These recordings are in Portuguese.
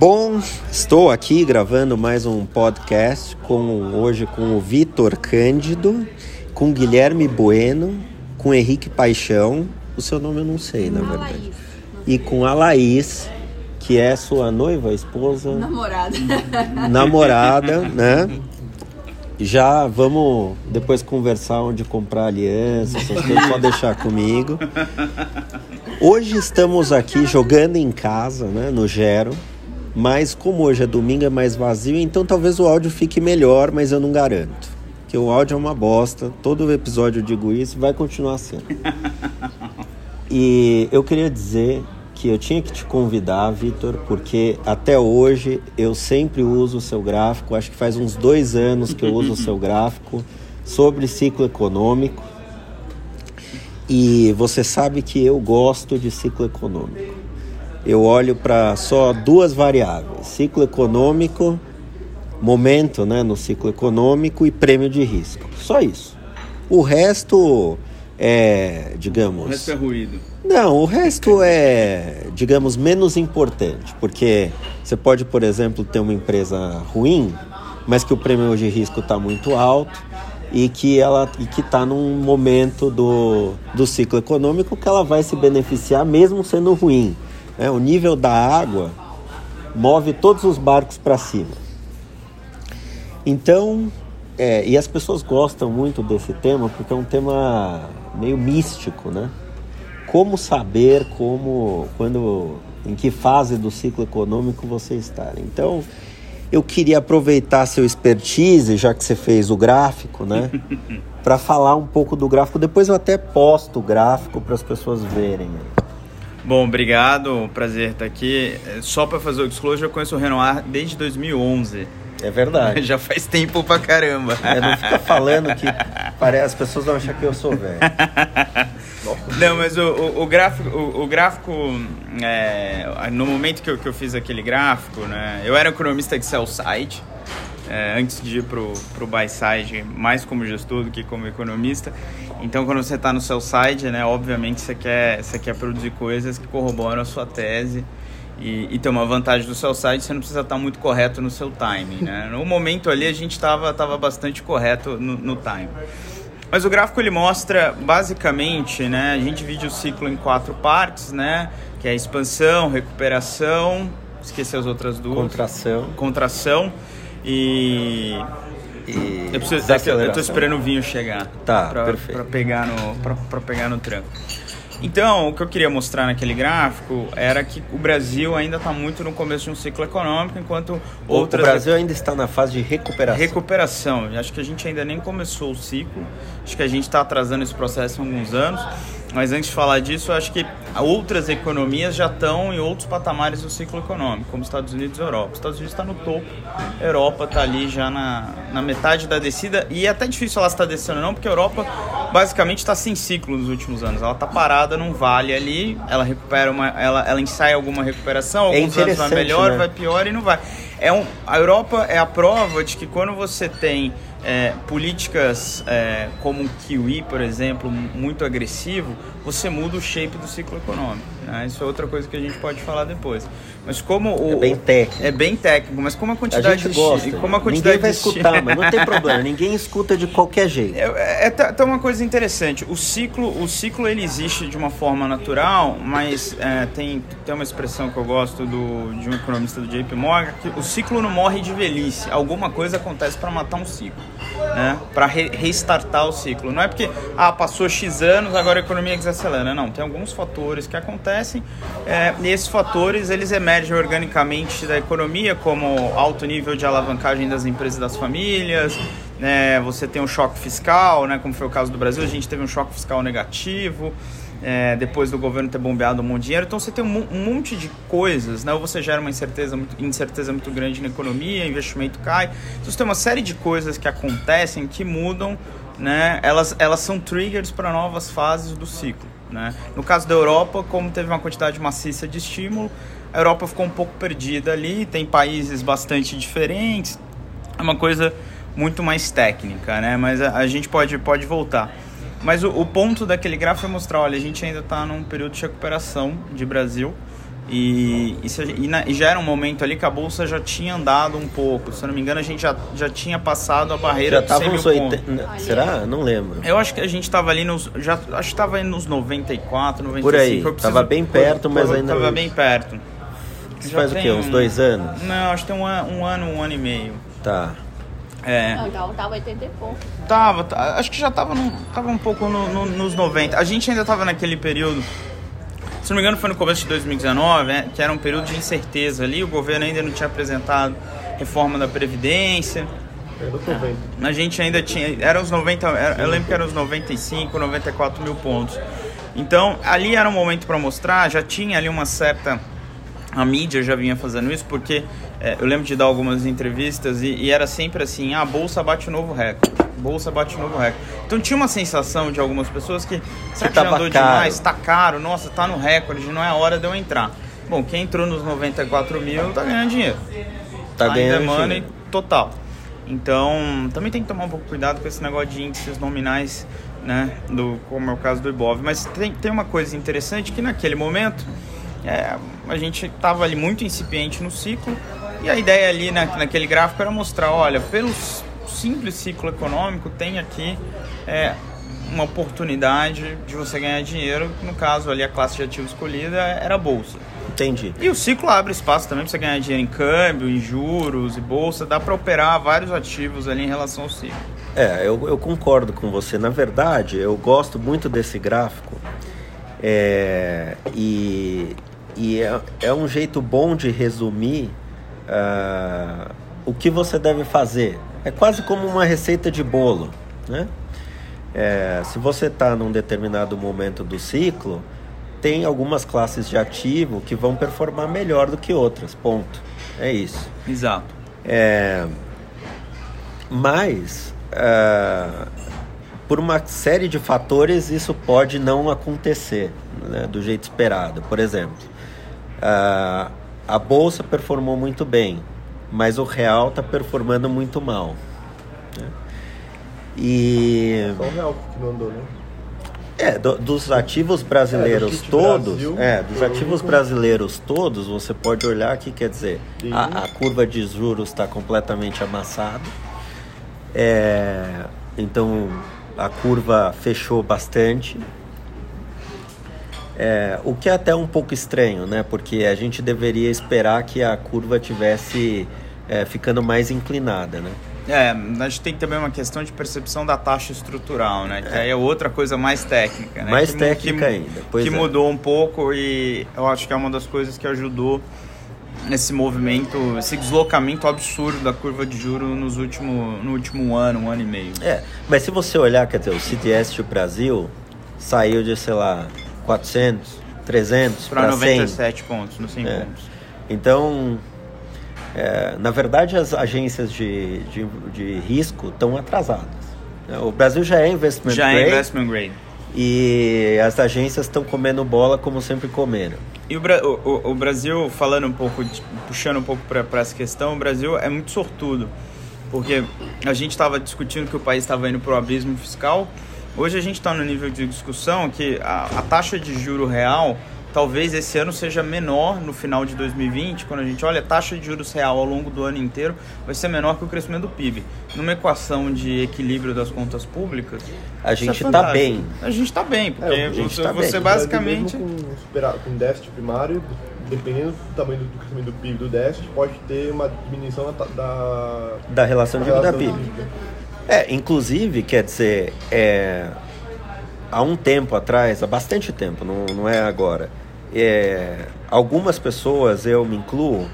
Bom, estou aqui gravando mais um podcast com hoje com o Vitor Cândido, com Guilherme Bueno, com Henrique Paixão, o seu nome eu não sei, na verdade. E com a Laís, que é sua noiva, esposa, Namorada. namorada, né? Já vamos depois conversar onde comprar aliança, essas coisas, pode deixar comigo. Hoje estamos aqui jogando em casa, né, no Gero. Mas como hoje é domingo, é mais vazio, então talvez o áudio fique melhor, mas eu não garanto. Que o áudio é uma bosta, todo episódio eu digo isso e vai continuar sendo. E eu queria dizer que eu tinha que te convidar, Vitor, porque até hoje eu sempre uso o seu gráfico, acho que faz uns dois anos que eu uso o seu gráfico sobre ciclo econômico. E você sabe que eu gosto de ciclo econômico. Eu olho para só duas variáveis: ciclo econômico, momento né, no ciclo econômico e prêmio de risco. Só isso. O resto é, digamos. O resto é ruído. Não, o resto é, digamos, menos importante, porque você pode, por exemplo, ter uma empresa ruim, mas que o prêmio de risco está muito alto e que ela e que está num momento do, do ciclo econômico que ela vai se beneficiar mesmo sendo ruim. Né? o nível da água move todos os barcos para cima. Então, é, e as pessoas gostam muito desse tema porque é um tema meio místico, né? Como saber como, quando, em que fase do ciclo econômico você está? Então, eu queria aproveitar seu expertise, já que você fez o gráfico, né? para falar um pouco do gráfico. Depois eu até posto o gráfico para as pessoas verem. Bom, obrigado, prazer estar aqui. Só para fazer o disclosure, eu conheço o Renoir desde 2011. É verdade. Já faz tempo pra caramba. É, não fica falando que parece, as pessoas vão achar que eu sou velho. Não, mas o, o, o gráfico, o, o gráfico é, no momento que eu, que eu fiz aquele gráfico, né, eu era economista de sell side, é, antes de ir pro, pro buy side, mais como gestor do que como economista. Então, quando você está no sell side, né, obviamente você quer, você quer produzir coisas que corroboram a sua tese. E, e tem uma vantagem do sell side, você não precisa estar muito correto no seu timing, né? No momento ali a gente estava tava bastante correto no, no timing. Mas o gráfico ele mostra basicamente, né? A gente divide o ciclo em quatro partes, né? Que é expansão, recuperação, esqueci as outras duas. Contração. Contração e E eu, preciso, é eu, tô esperando o vinho chegar. Tá, pra, perfeito. Pra pegar, no, pra, pra pegar no tranco. Então, o que eu queria mostrar naquele gráfico era que o Brasil ainda está muito no começo de um ciclo econômico, enquanto O, o outras Brasil ainda está na fase de recuperação. Recuperação. Acho que a gente ainda nem começou o ciclo. Acho que a gente está atrasando esse processo há alguns anos. Mas antes de falar disso, eu acho que outras economias já estão em outros patamares do ciclo econômico, como Estados Unidos e Europa. Os Estados Unidos está no topo, a Europa está ali já na, na metade da descida. E é até difícil ela estar descendo ou não, porque a Europa basicamente está sem ciclo nos últimos anos. Ela está parada num vale ali, ela recupera uma, ela, ela ensaia alguma recuperação, É alguns anos vai melhor, né? vai pior e não vai. É um, a Europa é a prova de que quando você tem é, políticas é, como o Kiwi, por exemplo, muito agressivo, você muda o shape do ciclo econômico. né? Isso é outra coisa que a gente pode falar depois. Mas como o, É bem técnico. é bem técnico, mas como a A quantidade gente de gosta. como a quantidade Ninguém vai de escutar, mas não tem problema. Ninguém escuta de qualquer jeito. é, é, tá- tá uma coisa interessante. O ciclo, o ciclo ele existe de uma forma natural, mas é, tem, tem uma expressão que eu gosto do, de um economista do JP Morgan que o ciclo não morre de velhice. Alguma coisa acontece para matar um ciclo, né? Para re, restartar o ciclo. Não é porque ah passou x anos agora a economia desacelera. Não, tem alguns fatores que acontecem é, e esses fatores eles emergem organicamente da economia, como alto nível de alavancagem das empresas e das famílias, né, você tem um choque fiscal, né, como foi o caso do Brasil, a gente teve um choque fiscal negativo, é, depois do governo ter bombeado um monte de dinheiro. Então você tem um, um monte de coisas, né, ou você gera uma incerteza muito, incerteza muito grande na economia, investimento cai. Então você tem uma série de coisas que acontecem que mudam, né, elas, elas são triggers para novas fases do ciclo. Né? No caso da Europa, como teve uma quantidade maciça de estímulo, a Europa ficou um pouco perdida ali, tem países bastante diferentes, é uma coisa muito mais técnica, né? Mas a, a gente pode, pode voltar. Mas o, o ponto daquele gráfico é mostrar, olha, a gente ainda está num período de recuperação de Brasil, E, e, se, e, na, e, já era um momento ali que a bolsa já tinha andado um pouco. Se eu não me engano, a gente já, já tinha passado a barreira já tava uns 80, Será? Não lembro. Eu acho que a gente estava ali nos. Já, acho que estava nos 94, 95. Por aí. Preciso, tava bem perto, mas ainda. Tava bem perto. Isso faz o quê? Uns dois anos? Não, acho que tem um, um ano, um ano e meio. Tá. É. Não, então tava 80 e pouco. Tava, acho que já tava, no, tava um pouco no, no, nos 90. A gente ainda tava naquele período. Se não me engano, foi no começo de 2019, né, que era um período de incerteza ali. O governo ainda não tinha apresentado reforma da Previdência. É, a gente ainda tinha. Era os 90. Era, eu lembro que eram os 95, 94 mil pontos. Então, ali era um momento para mostrar, já tinha ali uma certa a mídia já vinha fazendo isso, porque é, eu lembro de dar algumas entrevistas e, e, era sempre assim: ah, a bolsa bate um novo recorde, bolsa bate um novo recorde. Então tinha uma sensação de algumas pessoas que, será que, já andou caro. demais? Tá caro, nossa, tá no recorde, não é hora de eu entrar. Bom, quem entrou nos 94 mil tá ganhando dinheiro. Tá, tá ganhando money total. Então, também tem que tomar um pouco cuidado com esse negócio de índices nominais, né? Do, como é o caso do Ibov. Mas tem, tem uma coisa interessante que naquele momento é, a gente estava ali muito incipiente no ciclo e a ideia ali na, naquele gráfico era mostrar, olha, pelo simples ciclo econômico tem aqui é, uma oportunidade de você ganhar dinheiro, no caso ali a classe de ativo escolhida era a bolsa. Entendi. E o ciclo abre espaço também para você ganhar dinheiro em câmbio, em juros e bolsa, dá para operar vários ativos ali em relação ao ciclo. É, eu, eu concordo com você. Na verdade, eu gosto muito desse gráfico. É, e e é, é um jeito bom de resumir uh, o que você deve fazer. É quase como uma receita de bolo, né? É, se você está num determinado momento do ciclo, tem algumas classes de ativo que vão performar melhor do que outras. Ponto. É isso. Exato. É, mas uh, por uma série de fatores isso pode não acontecer né, do jeito esperado. Por exemplo, Uh, a bolsa performou muito bem, mas o real está performando muito mal. Né? E. Só o real que não andou, né? É, do, dos ativos brasileiros é, todos, Brasil, é, dos ativos brasileiros todos, você pode olhar aqui, quer dizer, a, a, curva de juros está completamente amassada. É, então a curva fechou bastante, é, o que é até um pouco estranho, né? Porque a gente deveria esperar que a curva tivesse é, ficando mais inclinada, né? É, a gente tem também uma questão de percepção da taxa estrutural, né? Que é. aí é outra coisa mais técnica, né? Mais que, técnica que, ainda. que é. mudou um pouco e eu acho que é uma das coisas que ajudou esse movimento, esse deslocamento absurdo da curva de juro nos último, no último ano, um ano e meio. É, mas se você olhar, quer dizer, o CDS do Brasil saiu de, sei lá, 400, 300 para 97 100. pontos no 100 é. pontos. Então, é, na verdade, as agências de, de, de risco estão atrasadas. Né? O Brasil já é investment já grade. Já é investment grade. E as agências estão comendo bola como sempre comeram. E o, o, o Brasil, falando um pouco, puxando um pouco para essa questão, o Brasil é muito sortudo. Porque a gente estava discutindo que o país estava indo para o abismo fiscal Hoje a gente está no nível de discussão que a, a, taxa de juro real talvez esse ano seja menor no final de 2020, quando a gente olha a taxa de juros real ao longo do ano inteiro, vai ser menor que o crescimento do PIB. Numa equação de equilíbrio das contas públicas, a gente está é bem. A gente está bem, porque é, você, tá você bem. basicamente. Com, com déficit primário, dependendo do tamanho do crescimento do PIB do déficit, pode ter uma diminuição da, da, da relação dívida-PIB. É, inclusive, quer dizer, é, há um tempo atrás, há bastante tempo, não, não é agora, é, algumas pessoas, eu me incluo,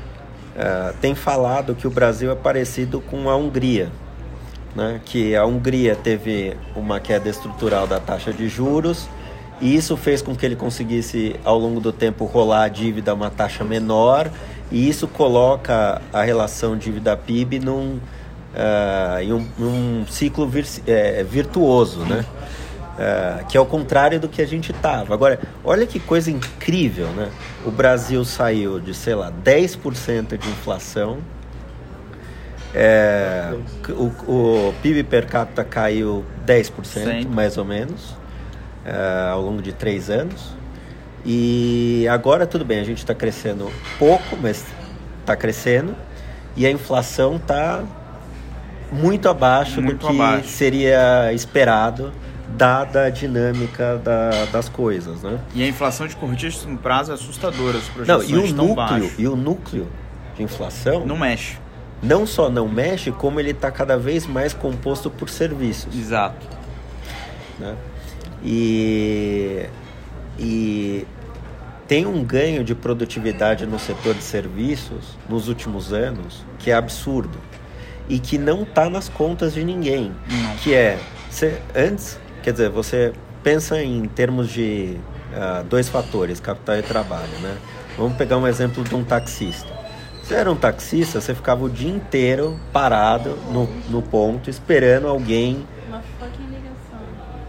é, têm falado que o Brasil é parecido com a Hungria. Né? Que a Hungria teve uma queda estrutural da taxa de juros e isso fez com que ele conseguisse, ao longo do tempo, rolar a dívida a uma taxa menor e isso coloca a relação dívida-PIB num uh, em um, um ciclo vir, é, virtuoso, né? Uh, que é o contrário do que a gente estava. Agora, olha que coisa incrível, né? O Brasil saiu de, sei lá, 10% de inflação, é, o, o, PIB per capita caiu 10%, Sim. mais ou menos, uh, ao longo de três anos. E agora tudo bem, a gente está crescendo pouco, mas está crescendo. E a inflação está muito abaixo Muito do que abaixo. seria esperado, dada a dinâmica da- das coisas, né? E a inflação de curtíssimo prazo é assustadora, as Não, projeções e o núcleo, baixas. e o núcleo de inflação Não mexe. não só não mexe, como ele está cada vez mais composto por serviços. Exato. né? E, e tem um ganho de produtividade no setor de serviços nos últimos anos que é absurdo e que não está nas contas de ninguém. Não. Que é, você, antes, quer dizer, você pensa em termos de ah, dois fatores, capital e trabalho, né? Vamos pegar um exemplo de um taxista. Se era um taxista, você ficava o dia inteiro parado no, no ponto, esperando alguém Uma fucking ligação.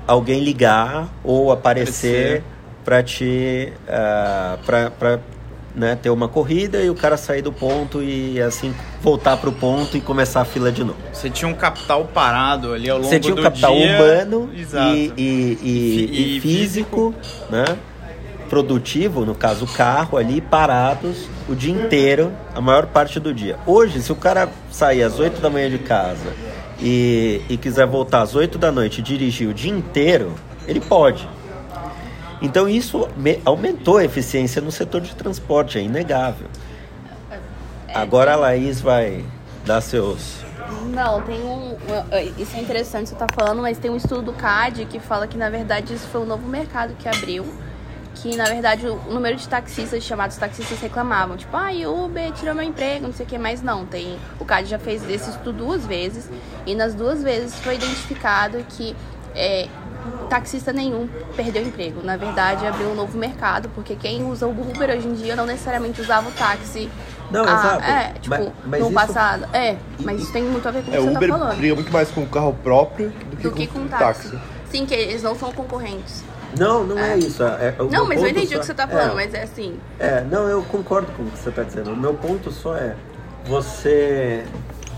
alguém ligar ou aparecer para te ah, pra, pra, né, ter uma corrida e o cara sair do ponto e assim voltar pro ponto e começar a fila de novo. Você tinha um capital parado ali ao longo Você tinha do um capital dia. humano e, e, e- E fi- físico, né? Produtivo, no caso o carro ali, parados o dia inteiro, a maior parte do dia. Hoje, se o cara sair às 8 da manhã de casa e, e quiser voltar às 8 da noite e dirigir o dia inteiro, ele pode. Então isso me- aumentou a eficiência no setor de transporte, é inegável. Agora a Laís vai dar seus. Não, tem um. Isso é interessante você tá falando, mas tem um estudo do CAD que fala que na verdade isso foi um novo mercado que abriu. Que na verdade o número de taxistas, chamados taxistas, reclamavam. Tipo, ai, Uber tirou meu emprego, não sei o que, mas não. Tem, o CAD já fez esse estudo duas vezes. E nas duas vezes foi identificado que é, taxista nenhum perdeu emprego. Na verdade, abriu um novo mercado, porque quem usa o Uber hoje em dia não necessariamente usava o táxi. Não, ah, exato. É, tipo, Mas- mas no isso- passado. É, mas isso tem muito a ver com o É, que o você Uber tá falando. briga muito mais com o carro próprio do que, do com, que com o táxi. Sim, que eles não são concorrentes. Não, não é, isso. é- é- não, mas eu entendi só- o que você tá falando, é, mas é assim. É, não, eu concordo com o que você está dizendo. O meu ponto só é você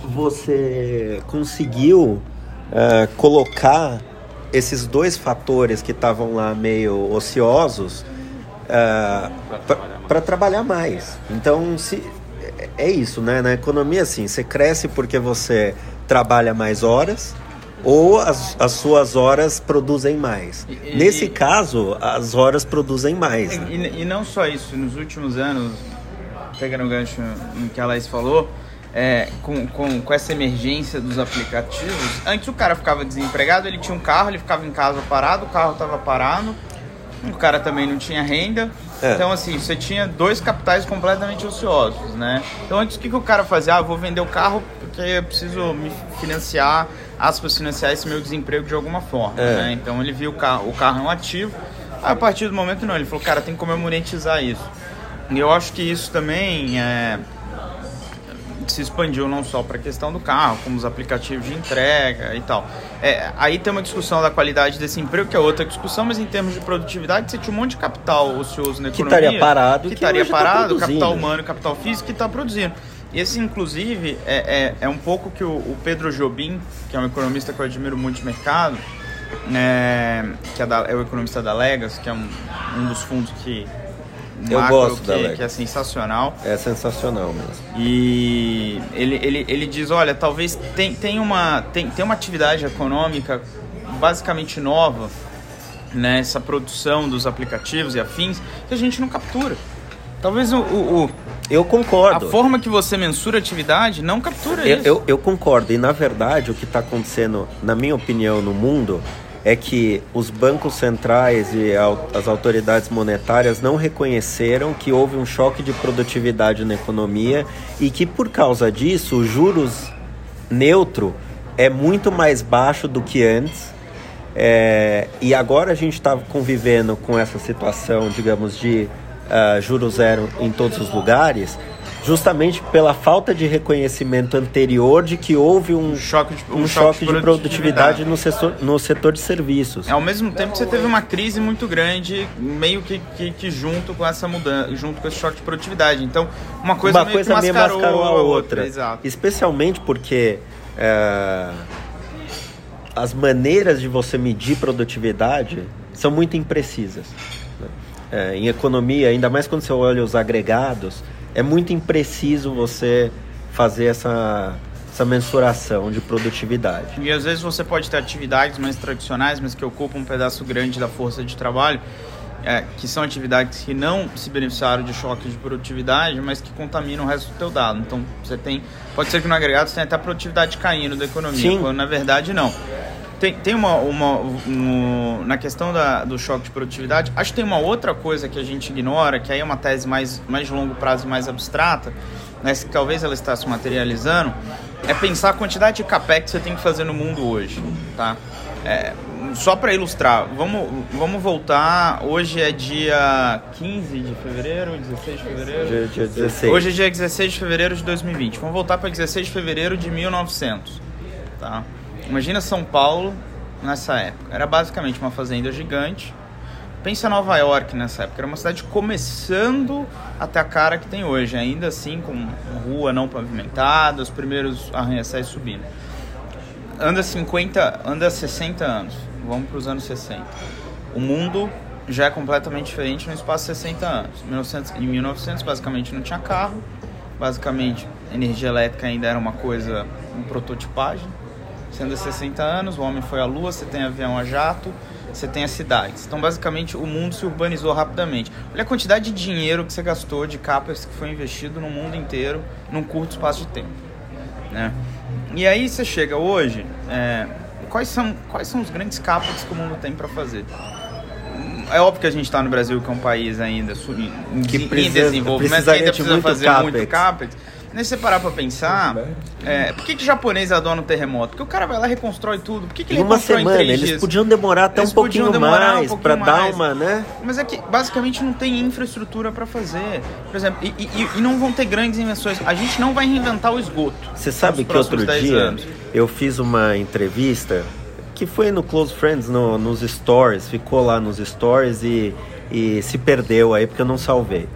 você conseguiu é, colocar esses dois fatores que estavam lá meio ociosos para trabalhar mais. Então, se é- é isso, né? Na economia, assim, você cresce porque você trabalha mais horas ou as, as suas horas produzem mais. E- e- Nesse e- caso, as horas produzem mais. né? E, e não só isso, nos últimos anos, pegando o gancho no que a Laís falou, é, com, com, com essa emergência dos aplicativos, antes o cara ficava desempregado, ele tinha um carro, ele ficava em casa parado, o carro estava parado, o cara também não tinha renda. É. Então, assim, você tinha dois capitais completamente ociosos, né? Então, antes o que, que o cara fazia? Ah, vou vender o carro porque eu preciso me financiar, aspas, financiar esse meu desemprego de alguma forma, É. né? Então, ele viu o carro, o carro é um ativo. A partir do momento, não. Ele falou, cara, tem como eu monetizar isso. E eu acho que isso também é, se expandiu não só para a questão do carro, como os aplicativos de entrega e tal. É, aí tem uma discussão da qualidade desse emprego, que é outra discussão, mas em termos de produtividade, você tinha um monte de capital ocioso na Que economia. estaria parado Que que estaria tá parado, produzindo. capital humano capital físico que está produzindo. Esse, inclusive, é, é, é um pouco que o, o Pedro Jobim, que é um economista que eu admiro muito de mercado, né, que é, da- é o economista da Legas, que é um, um dos fundos que Eu gosto que, da Legas. que é sensacional. É sensacional mesmo. E ele, ele, ele diz, olha, talvez tem, tem, uma, tem, tem uma atividade econômica basicamente nova, né, essa produção dos aplicativos e afins, que a gente não captura. Talvez o, o, o- Eu a concordo. forma que você mensura a atividade não captura Eu, isso. eu, eu concordo. E na verdade, o que está acontecendo, na minha opinião, no mundo é que os bancos centrais e as autoridades monetárias não reconheceram que houve um choque de produtividade na economia e que por causa disso o juros neutro é muito mais baixo do que antes. É, e agora a gente está convivendo com essa situação, digamos, de juros zero em todos os lugares, justamente pela falta de reconhecimento anterior de que houve um, choque de, um choque de produtividade no setor, no setor de serviços. Ao mesmo tempo, você teve uma crise muito grande, meio que, que, que junto com essa mudança, junto com esse choque de produtividade. Então, uma coisa Uma meio coisa que mascarou, mascarou a outra. Exato. Especialmente porque é, as maneiras de você medir produtividade são muito imprecisas. né? é, em economia, ainda mais quando você olha os agregados, é muito impreciso você fazer essa, essa mensuração de produtividade. E às vezes você pode ter atividades mais tradicionais, mas que ocupam um pedaço grande da força de trabalho, é, que são atividades que não se beneficiaram de choque de produtividade, mas que contaminam o resto do teu dado. Então você tem, pode ser que no agregado você tenha até a produtividade caindo da economia, Sim. quando na verdade não. Tem, tem uma, uma no- na questão da, do choque de produtividade, acho que tem uma outra coisa que a gente ignora, que aí é uma tese mais, mais de longo prazo e mais abstrata, mas que talvez ela está se materializando, é pensar a quantidade de capex que você tem que fazer no mundo hoje, tá? É, só para ilustrar, vamos, vamos voltar. Hoje é dia 15 de fevereiro, 16 de fevereiro. Dia, dia 16. Hoje é dia 16 de fevereiro de 2020. Vamos voltar para 16 de fevereiro de 1900. Tá? Imagina São Paulo nessa época. Era basicamente uma fazenda gigante. Pensa Nova York nessa época. Era uma cidade começando a ter a cara que tem hoje. Ainda assim, com rua não pavimentada, os primeiros arranha-céus subindo. Anda 50, anda 60 anos. Vamos para os anos 60. O mundo já é completamente diferente no espaço de 60 anos. 1900, em 1900, basicamente, não tinha carro. Basicamente, energia elétrica ainda era uma coisa, uma prototipagem. Anda 60 anos, o homem foi à lua, você tem avião a jato, você tem as cidades. Então, basicamente, o mundo se urbanizou rapidamente. Olha a quantidade de dinheiro que você gastou, de capas que foi investido no mundo inteiro num curto espaço de tempo. Né? E aí você chega hoje, é, quais, são, quais são os grandes capas que o mundo tem para fazer? É óbvio que a gente está no Brasil, que é um país ainda em, Que em precisa- desenvolvimento, ainda precisa fazer muito capex. Se você parar pra pensar, é, por que, que japonês adora um terremoto? Porque o cara vai lá e reconstrói tudo. Por que, que ele uma reconstrói semana, em três eles dias? podiam demorar até Eles um pouquinho demorar um mais pouquinho para dar uma, né? Mas é que basicamente não tem infraestrutura para fazer. Por exemplo, e, e- e não vão ter grandes invenções. A gente não vai reinventar o esgoto. Você sabe que outro próximos 10 dia anos. eu fiz uma entrevista que foi no Close Friends, no- nos stories, ficou lá nos stories e, e se perdeu aí porque eu não salvei.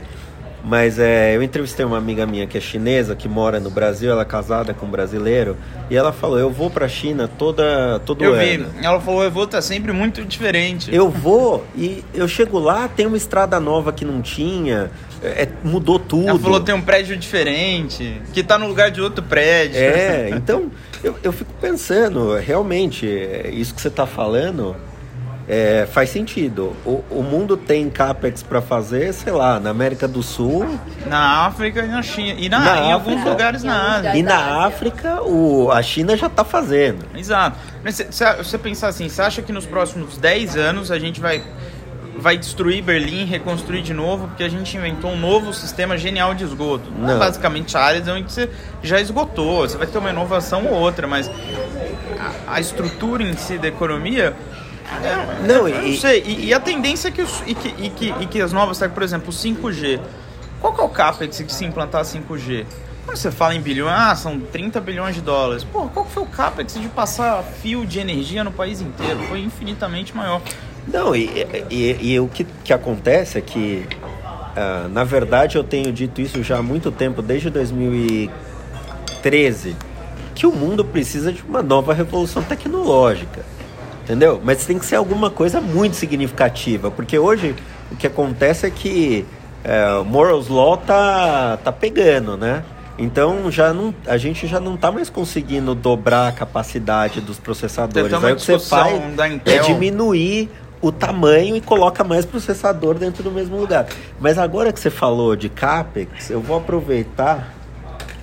Mas é, eu entrevistei uma amiga minha que é chinesa, que mora no Brasil, ela é casada com um brasileiro, e ela falou, eu vou pra China toda, todo Eu ano. vi. Ela falou, eu vou estar sempre muito diferente. Eu vou e eu chego lá, tem uma estrada nova que não tinha, é, mudou tudo. Ela falou, tem um prédio diferente, que tá no lugar de outro prédio. É, então eu, eu fico pensando, realmente, é, isso que você está falando é, faz sentido. O, o mundo tem capex para fazer, sei lá, na América do Sul Na África e na China. E na, Na em alguns África. lugares Em na Ásia. lugares. e na. África o, a China já está fazendo. Exato. Mas se se você pensar assim, você acha que nos próximos 10 anos a gente vai, vai destruir Berlim, reconstruir de novo, porque a gente inventou um novo sistema genial de esgoto? Não, é Não. basicamente áreas onde você já esgotou, você vai ter uma inovação ou outra, mas a, a estrutura em si da economia. É- Não, eu não e- sei. E, e a tendência é que, os, e, que, e, que, e que as novas, tec- por exemplo, o 5G. Qual que é o capex de se implantar 5G? Quando você fala em bilhões, ah, são 30 bilhões de dólares. Pô, qual que foi o capex de passar fio de energia no país inteiro? Foi infinitamente maior. Não, e, e- e o que, que acontece é que, ah, na verdade, eu tenho dito isso já há muito tempo, desde 2013, que o mundo precisa de uma nova revolução tecnológica. Entendeu? Mas tem que ser alguma coisa muito significativa, porque hoje o que acontece é que é, o Morals Law tá, tá pegando, né? Então já não, a gente já não tá mais conseguindo dobrar a capacidade dos processadores. Aí o que você faz é diminuir o tamanho e coloca mais processador dentro do mesmo lugar. Mas agora que você falou de CAPEX, eu vou aproveitar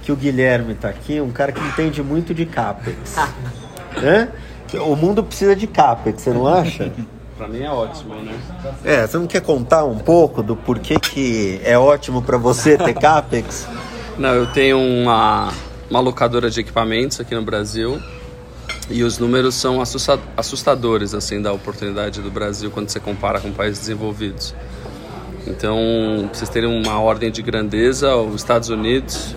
que o Guilherme está aqui, um cara que entende muito de CAPEX. né? O mundo precisa de CAPEX, você não acha? Pra mim é ótimo, né? É, você não quer contar um pouco do porquê que é ótimo para você ter CAPEX? Não, eu tenho uma, uma locadora de equipamentos aqui no Brasil e os números são assusta- assustadores assim da oportunidade do Brasil quando você compara com países desenvolvidos. Então, pra vocês terem uma ordem de grandeza, os Estados Unidos,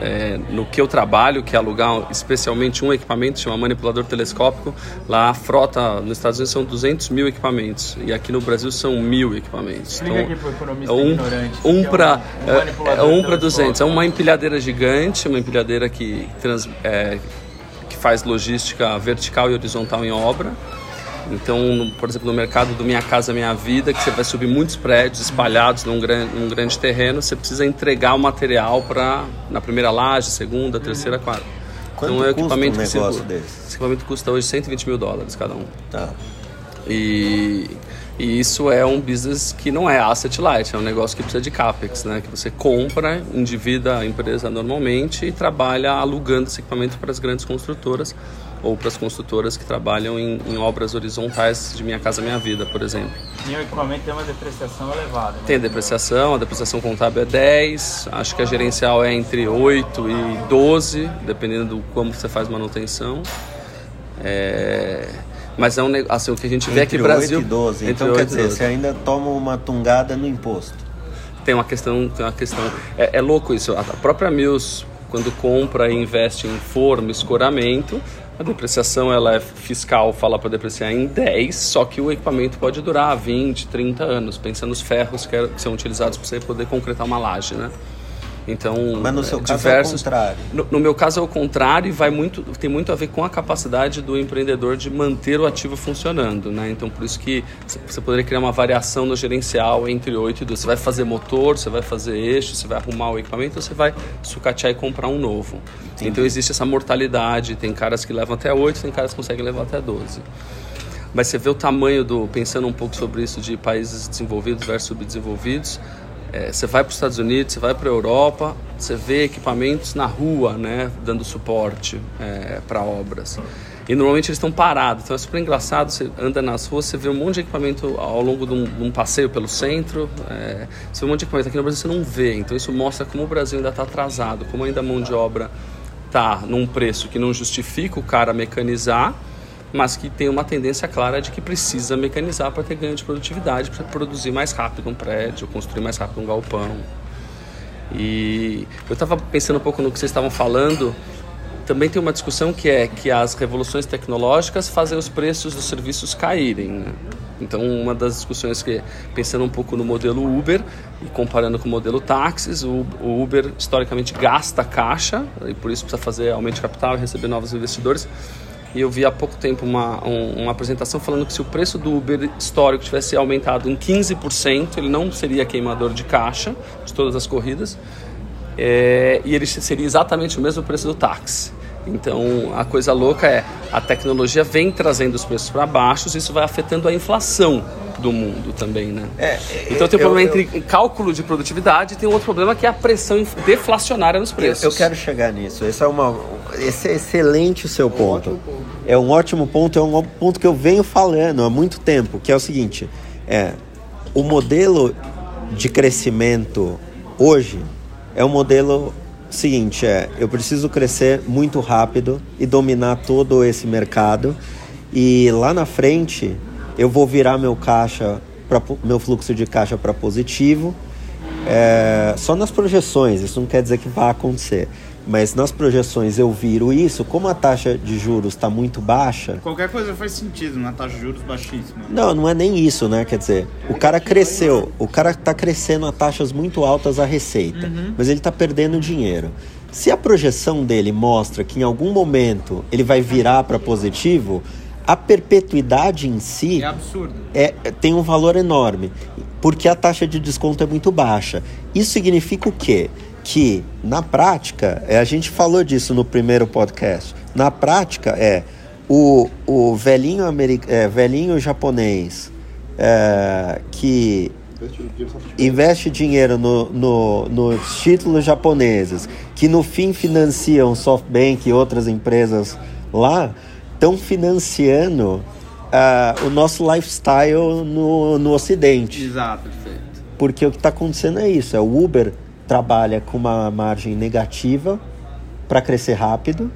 é, no que eu trabalho, que é alugar especialmente um equipamento, chama manipulador telescópico, lá a frota nos Estados Unidos são 200 mil equipamentos e aqui no Brasil são mil equipamentos. Explica aqui pro economista é um, ignorante, um é para um- um é, um para telescópico. 200. É uma empilhadeira gigante, uma empilhadeira que, trans, é, que faz logística vertical e horizontal em obra. Então, por exemplo, no mercado do Minha Casa Minha Vida, que você vai subir muitos prédios espalhados num grande, num grande terreno, você precisa entregar o material para na primeira laje, segunda, terceira, quarta. Quanto então, é o custa equipamento um que você- negócio desse? Esse equipamento custa hoje 120 mil dólares cada um. Tá. E, e isso é um business que não é asset light, é um negócio que precisa de capex, né? Que você compra, endivida a empresa normalmente e trabalha alugando esse equipamento para as grandes construtoras ou para as construtoras que trabalham em, em obras horizontais de Minha Casa Minha Vida, por exemplo. E o equipamento tem uma depreciação elevada. né? Tem a depreciação, a depreciação contábil é 10, acho que a gerencial é entre 8 e 12, dependendo do como você faz manutenção. É, Mas é um negócio, assim, o que a gente vê é que Entre o Brasil... 8 e 12. entre Então, quer 8 dizer, 12. você ainda toma uma tungada no imposto. Tem uma questão, tem uma questão. É, é louco isso. A própria Mills, quando compra e investe em forno, escoramento, a depreciação ela é fiscal, fala para depreciar em 10, só que o equipamento pode durar 20, 30 anos, pensando nos ferros que, é- são utilizados para você poder concretar uma laje, né? Então, Mas no seu caso é o diversos. contrário. No, no meu caso é o contrário e vai muito, tem muito a ver com a capacidade do empreendedor de manter o ativo funcionando, né? Então por isso que você poderia criar uma variação no gerencial entre 8 e 12. Você vai fazer motor, você vai fazer eixo, você vai arrumar o equipamento, ou você vai sucatear e comprar um novo. Então existe essa mortalidade, tem caras que levam até 8, tem caras que conseguem levar até 12. Mas você vê o tamanho do. Pensando um pouco sobre isso de países desenvolvidos versus subdesenvolvidos. É, você vai para os Estados Unidos, você vai para a Europa, você vê equipamentos na rua, né, dando suporte para obras. E normalmente eles estão parados, então é super engraçado. Você anda nas ruas, você vê um monte de equipamento ao longo de um, de um passeio pelo centro. é, você vê um monte de equipamento aqui no Brasil você não vê. Então isso mostra como o Brasil ainda está atrasado, como ainda a mão de obra está num preço que não justifica o cara mecanizar mas que tem uma tendência clara de que precisa mecanizar para ter ganho de produtividade, para produzir mais rápido um prédio, construir mais rápido um galpão. E eu estava pensando um pouco no que vocês estavam falando. Também tem uma discussão que é que as revoluções tecnológicas fazem os preços dos serviços caírem. né? Então, uma das discussões que, pensando um pouco no modelo Uber e comparando com o modelo táxis, o Uber historicamente gasta caixa e por isso precisa fazer aumento de capital e receber novos investidores. E eu vi há pouco tempo uma, um- uma apresentação falando que se o preço do Uber histórico tivesse aumentado em 15%, ele não seria queimador de caixa de todas as corridas, é, e ele seria exatamente o mesmo preço do táxi. Então a coisa louca é a tecnologia vem trazendo os preços para baixo, isso vai afetando a inflação do mundo também, né? É, então tem um eu- problema eu- entre cálculo de produtividade e tem um outro problema que é a pressão deflacionária nos Eu, preços. eu quero chegar nisso. Esse é, uma, esse é excelente o seu ponto. É um ótimo ponto, é um ponto que eu venho falando há muito tempo, que é o seguinte, é o modelo de crescimento hoje é um modelo seguinte, é eu preciso crescer muito rápido e dominar todo esse mercado e lá na frente eu vou virar meu caixa para meu fluxo de caixa para positivo é, só nas projeções, isso não quer dizer que vai acontecer. Mas nas projeções eu viro isso, como a taxa de juros está muito baixa. Qualquer coisa faz sentido na taxa de juros baixíssima. Não, não é nem isso, né? Quer dizer, o cara cresceu, o cara está crescendo a taxas muito altas a receita, mas ele está perdendo dinheiro. Se a projeção dele mostra que em algum momento ele vai virar para positivo, a perpetuidade em si É absurdo. é, tem um valor enorme, porque a taxa de desconto é muito baixa. Isso significa o quê? Que, na prática, é, a gente falou disso no primeiro podcast, na prática é o, o velhinho, ameri- é, velhinho japonês é, que investe dinheiro no, no- nos títulos japoneses, que no fim financiam SoftBank e outras empresas lá, estão financiando ah, o nosso lifestyle no, no Ocidente. Exato. Porque o que está acontecendo é isso: é o Uber trabalha com uma margem negativa para crescer rápido.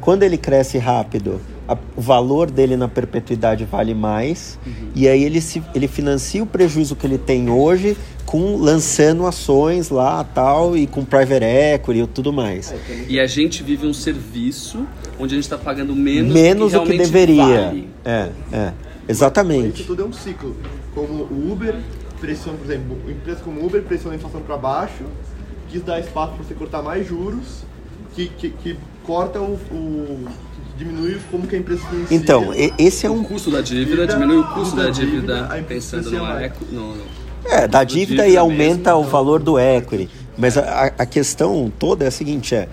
Quando ele cresce rápido, a- o valor dele na perpetuidade vale mais. E aí ele, se, ele financia o prejuízo que ele tem hoje com lançando ações lá tal e com private equity e tudo mais. E a gente vive um serviço onde a gente está pagando menos, Menos do que realmente deveria. vale. É, é. Isso Exatamente. tudo é um ciclo. Como o Uber pressiona, por exemplo, empresas como o Uber pressiona a inflação para baixo, quis dar espaço para você cortar mais juros, que, que, que corta o, o- diminui como que a empresa financia. Então, esse é O um. custo da dívida diminui o custo da dívida a empresa pensando no eco. No, no- É, da o dívida dívida e aumenta mesmo, o então. valor do equity. Mas a, a- a questão toda é a seguinte: é.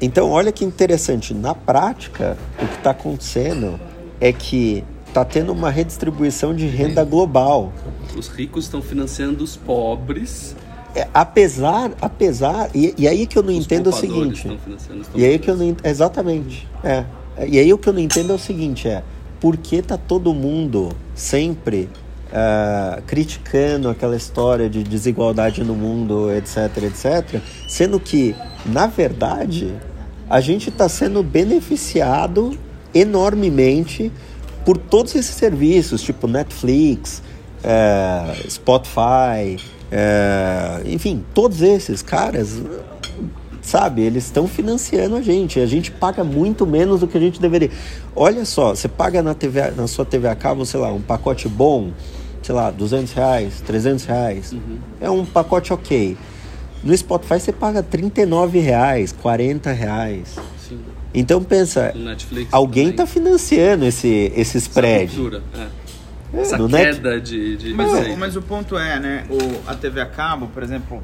Então, olha que interessante. Na prática, o que está acontecendo é que está tendo uma redistribuição de renda global. Os ricos estão financiando os pobres. É, apesar, apesar. E, e aí que eu não Os entendo é o seguinte. E aí que eu não ent- Exatamente. É. E aí o que eu não entendo é o seguinte, é por que tá todo mundo sempre ah, criticando aquela história de desigualdade no mundo, etc, etc, sendo que, na verdade, a gente está sendo beneficiado enormemente por todos esses serviços, tipo Netflix, eh, Spotify, eh, enfim, todos esses caras sabe, eles estão financiando a gente. A gente paga muito menos do que a gente deveria. Olha só, você paga na, TV, na sua TV a cabo, sei lá, um pacote bom, sei lá, 200 reais, 300 reais. É um pacote ok. No Spotify você paga 39 reais, 40 reais. Sim. Então pensa, alguém está financiando esse, esse spread. cultura, é. É, Essa no Net- queda de, de Mas, o, mas o ponto é, né? O, a TV a cabo, por exemplo,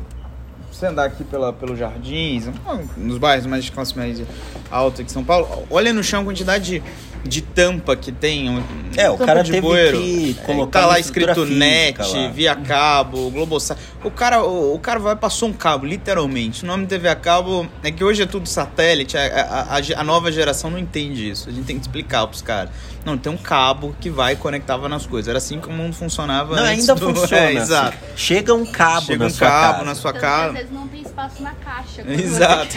você andar aqui pela, pelos jardins, nos bairros mais de classe média alta aqui em São Paulo, olha no chão a quantidade de, de tampa que tem. um- É, o cara de teve bueiro. que É, colocar Tá lá escrito net, lá. via cabo, Globosat. O cara, o, o cara vai passou um cabo, literalmente. O nome TV a cabo é que hoje é tudo satélite. A, a, a- a nova geração não entende isso. A gente tem que explicar pros caras. Não, tem um cabo que vai e conectava nas coisas. Era assim que o mundo funcionava Não, antes ainda do... funciona. É, exato. Chega um cabo Chega na um sua cabo casa. na sua Tanto que às casa. vezes não tem espaço na caixa. Exato.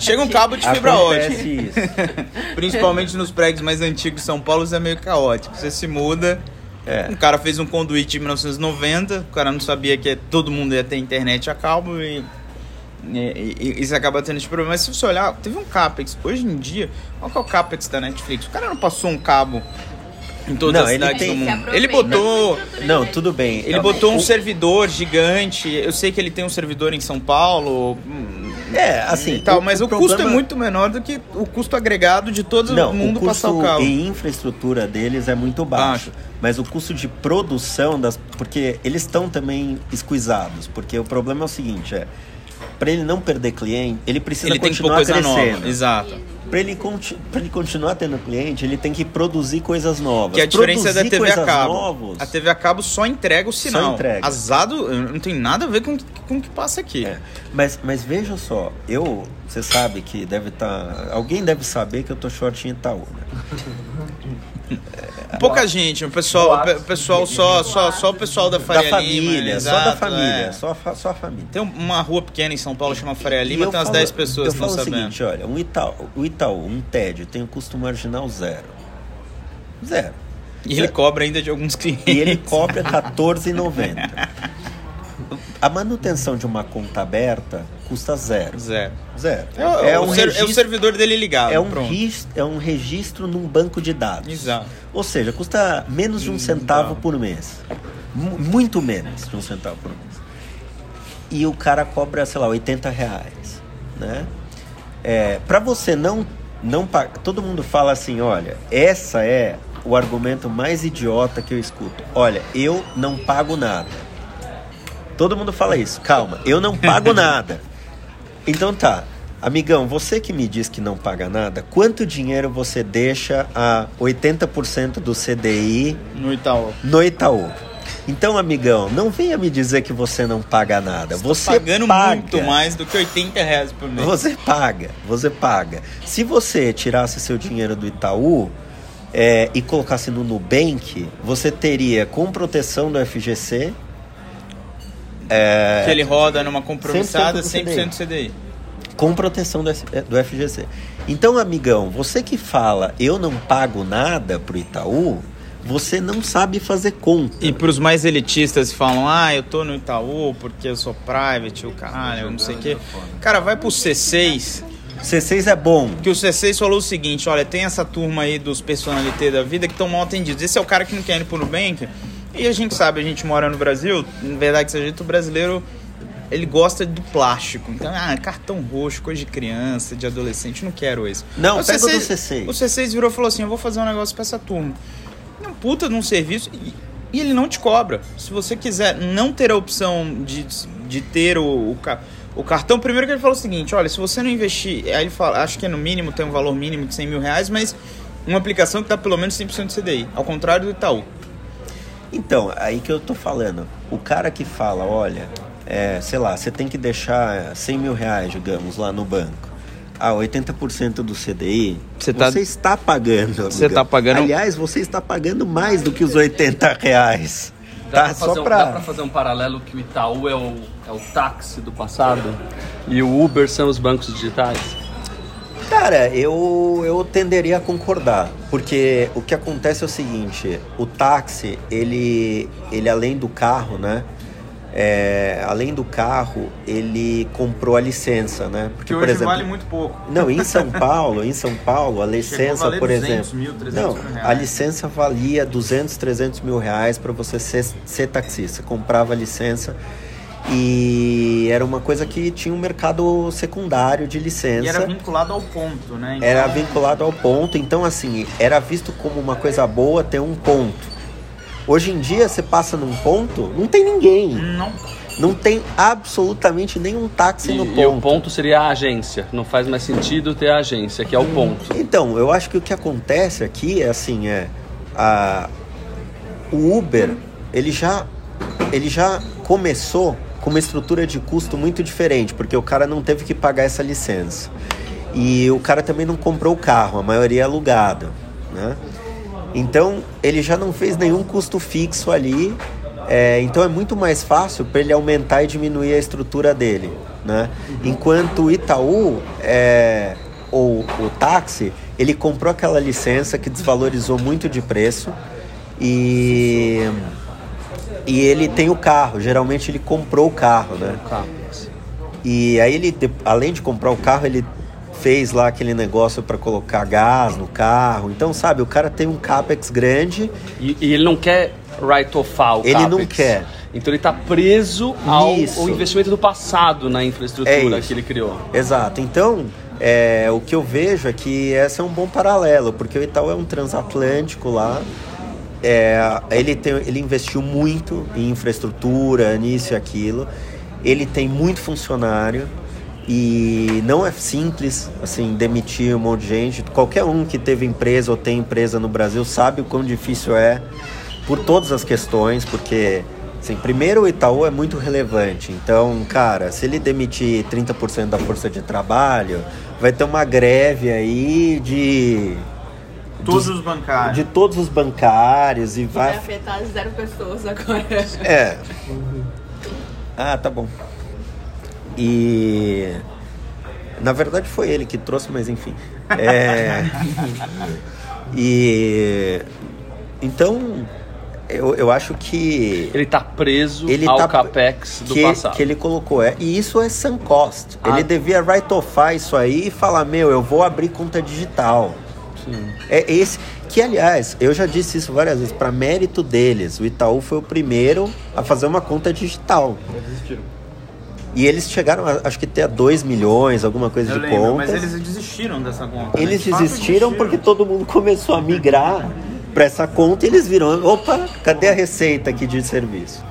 Chega um cabo de fibra ótica. Isso. Principalmente nos prédios mais antigos de São Paulo, isso é meio caótico. Você se muda. É. Um cara fez um conduíte em 1990, o cara não sabia que todo mundo ia ter internet a cabo e, e, e, e você acaba tendo esse problema. Mas se você olhar, teve um CAPEX. Hoje em dia, qual que é o CAPEX da Netflix? O cara não passou um cabo em todas Não, as ele cidades tem- do mundo. Ele botou. Não, tudo bem. Ele botou um servidor gigante. Eu sei que ele tem um servidor em São Paulo. hum, É, assim. e tal, mas o, custo é problema- muito menor do que o custo agregado de todo Não, mundo o custo passar o cabo. e infraestrutura deles é muito baixo. Baixo. Mas o custo de produção das. Porque eles estão também esquisados. Porque o problema é o seguinte: é. Para ele não perder cliente, ele precisa Ele tem que pôr continuar coisa crescendo. nova. Exato. Para ele, conti- pra ele continuar tendo cliente, ele tem que produzir coisas novas. Que é a diferença da Produzir TV a cabo. novos- A TV a cabo só entrega o sinal. entrega. Azado não tem nada a ver com, com o que passa aqui. É, mas, mas veja só, eu, você sabe que deve estar. alguém deve saber que eu tô short em Itaú, né? Pouca gente, o pessoal, o pe- o pessoal só, só, só o pessoal da Faria da Lima. família, só exato, da família, é. só, só a família. Tem uma rua pequena em São Paulo chamada Faria Lima, tem umas falo- 10 pessoas Eu que não falo o sabem. seguinte, olha, um Itaú, o Itaú, um TED, tem um custo marginal zero. Zero. E ele cobra ainda de alguns clientes. E ele cobra R$14,90. A manutenção de uma conta aberta custa zero. Zero. Zero. É, o, ser- é o registro- servidor dele ligado. é um, ris- é um registro num banco de dados. Exato. Ou seja, custa menos de um centavo por mês. Mu- muito menos de um centavo por mês. E o cara cobra, sei lá, 80 reais. Né? É, para você não, não pagar. Todo mundo fala assim: olha, essa é o argumento mais idiota que eu escuto. Olha, eu não pago nada. Todo mundo fala isso. Calma, eu não pago nada. Então tá. Amigão, você que me diz que não paga nada, quanto dinheiro você deixa a 80% do CDI No Itaú. no Itaú? Então, amigão, não venha me dizer que você não paga nada. Você Pagando paga. muito mais do que 80 reais por mês. Você paga, você paga. Se você tirasse seu dinheiro do Itaú é, e colocasse no Nubank, você teria com proteção do FGC. Que ele roda numa compromissada 100% 100% do CDI. com proteção do, FGC. Então, amigão, você que fala eu não pago nada pro Itaú, você não sabe fazer conta. E pros mais elitistas que falam, ah, eu tô no Itaú porque eu sou private, o caralho, eu não sei o quê. Cara, vai pro C6, C6 é bom. que o C6 falou o seguinte, olha, tem essa turma aí dos personalité da vida que estão mal atendidos. Esse é o cara que não quer ir pro Nubank. E a gente sabe, a gente mora no Brasil, na verdade, que seja dito, o brasileiro ele gosta do plástico. Então, ah, cartão roxo, coisa de criança, de adolescente, não quero esse. Não, o pega o do C6. O C6 virou e falou assim: eu vou fazer um negócio pra essa turma. É um puta de um serviço e, e ele não te cobra. Se você quiser não ter a opção de, de ter o, o, o cartão, primeiro que ele falou o seguinte: olha, se você não investir, aí ele fala, acho que é no mínimo, tem um valor mínimo de 100 mil reais, mas uma aplicação que dá pelo menos 100% de CDI, ao contrário do Itaú. Então, aí que eu tô falando. O cara que fala, olha, é, sei lá, você tem que deixar 100 mil reais, digamos, lá no banco. Ah, 80% do CDI, Você você, tá- está pagando. Você amigão. tá pagando- Aliás, você está pagando mais do que os 80 reais. Dá, Tá? pra fazer, Só um- pra... dá pra fazer um paralelo que o Itaú é o, é o táxi do passado e o Uber são os bancos digitais? Cara, eu, eu tenderia a concordar, porque o que acontece é o seguinte, o táxi, ele, ele além do carro, né? é, além do carro, ele comprou a licença, né? Porque, Que por exemplo, vale muito pouco. Não, em São Paulo, em São Paulo, a licença, valer por 200 exemplo. mil, 300 não, mil reais. a licença valia 200, 300 mil reais para você ser, ser taxista. Você comprava a licença e era uma coisa que tinha um mercado secundário de licença. E era vinculado ao ponto, né? Então, Era vinculado ao ponto, então assim, era visto como uma coisa boa ter um ponto. Hoje em dia, você passa num ponto, não tem ninguém. Não, Não tem absolutamente nenhum táxi E, no e ponto. o ponto seria a agência. Não faz mais sentido ter a agência, que é o ponto. Então, eu acho que o que acontece aqui é assim, é a o Uber, ele já ele já começou com uma estrutura de custo muito diferente, porque o cara não teve que pagar essa licença. E o cara também não comprou o carro, a maioria é alugado, né? Então, ele já não fez nenhum custo fixo ali. é, então é muito mais fácil para ele aumentar e diminuir a estrutura dele, né? Enquanto o Itaú é, ou o táxi, ele comprou aquela licença que desvalorizou muito de preço e e ele tem o carro. Geralmente ele comprou o carro, né? Tá. E aí ele, além de comprar o carro, ele fez lá aquele negócio para colocar gás no carro. Então, sabe, o cara tem um capex grande. E, e ele não quer write-offar o Ele CAPEX. não quer. Então ele está preso ao, ao investimento do passado na infraestrutura É que ele criou. Exato. Então, é, o que eu vejo é que esse é um bom paralelo, porque o Itaú é um transatlântico lá. É, ele, tem, ele investiu muito em infraestrutura, nisso e aquilo. Ele tem muito funcionário e não é simples assim demitir um monte de gente. Qualquer um que teve empresa ou tem empresa no Brasil sabe o quão difícil é por todas as questões, porque assim, primeiro o Itaú é muito relevante. Então, cara, se ele demitir 30% da força de trabalho, vai ter uma greve aí de todos os bancários. de todos os bancários e Vai vai afetar zero pessoas agora. é. Ah, tá bom. E na verdade foi ele que trouxe, mas enfim. É... e então eu, eu acho que Ele está preso Ele ao tá- CAPEX do que, passado. que ele colocou é e isso é sunk cost. Ah. Ele devia write-offar isso aí e falar meu, eu vou abrir conta digital. É esse que, aliás, eu já disse isso várias vezes, para mérito deles, o Itaú foi o primeiro a fazer uma conta digital. Eles desistiram. E eles chegaram, a, acho que ter 2 milhões, alguma coisa Eu de lembro, contas. mas eles desistiram dessa conta. né? Eles De fato, desistiram porque todo mundo começou a migrar para essa conta e eles viram, opa, cadê a receita aqui de serviço?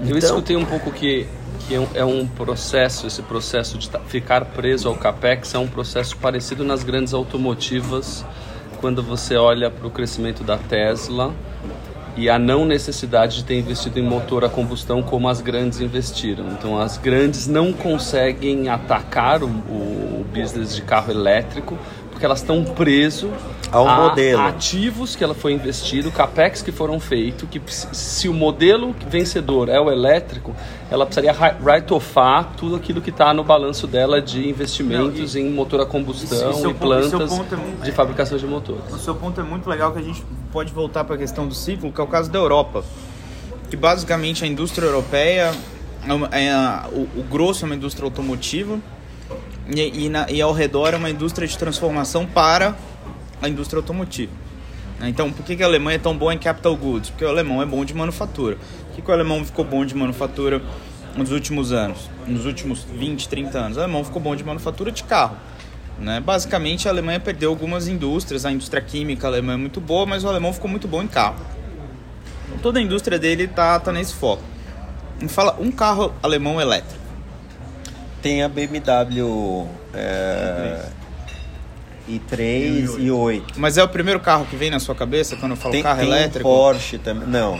Eu Então- escutei um pouco que, que é um- é um processo, esse processo de ficar preso ao CAPEX é um processo parecido nas grandes automotivas, quando você olha para o crescimento da Tesla e a não necessidade de ter investido em motor a combustão como as grandes investiram. Então as grandes não conseguem atacar o, o business de carro elétrico porque elas estão preso Ao a modelo. ativos que ela foi investido, capex que foram feitos, que se- o modelo vencedor é o elétrico, ela precisaria ri- write-offar tudo aquilo que está no balanço dela de investimentos Não, em motor a combustão é e isso é o plantas ponto, é- de fabricação de motores. O seu ponto é muito legal que a gente pode voltar para a questão do ciclo, que é o caso da Europa. Que basicamente a indústria europeia, é uma- é a- o, o grosso é uma indústria automotiva e, e, na- e ao redor é uma indústria de transformação para a indústria automotiva. né? Então, por que, que a Alemanha é tão boa em capital goods? Porque o alemão é bom de manufatura. Por que, que o alemão ficou bom de manufatura nos últimos anos, nos últimos 20, 30 anos? O alemão ficou bom de manufatura de carro. Né? Basicamente, a Alemanha perdeu algumas indústrias. A indústria química alemã é muito boa, mas o alemão ficou muito bom em carro. Toda a indústria dele tá, tá nesse foco. Me fala um carro alemão elétrico. Tem a BMW é, i3 e 8. Mas é o primeiro carro que vem na sua cabeça quando eu falo Tem, carro tem elétrico? um Porsche também. Não,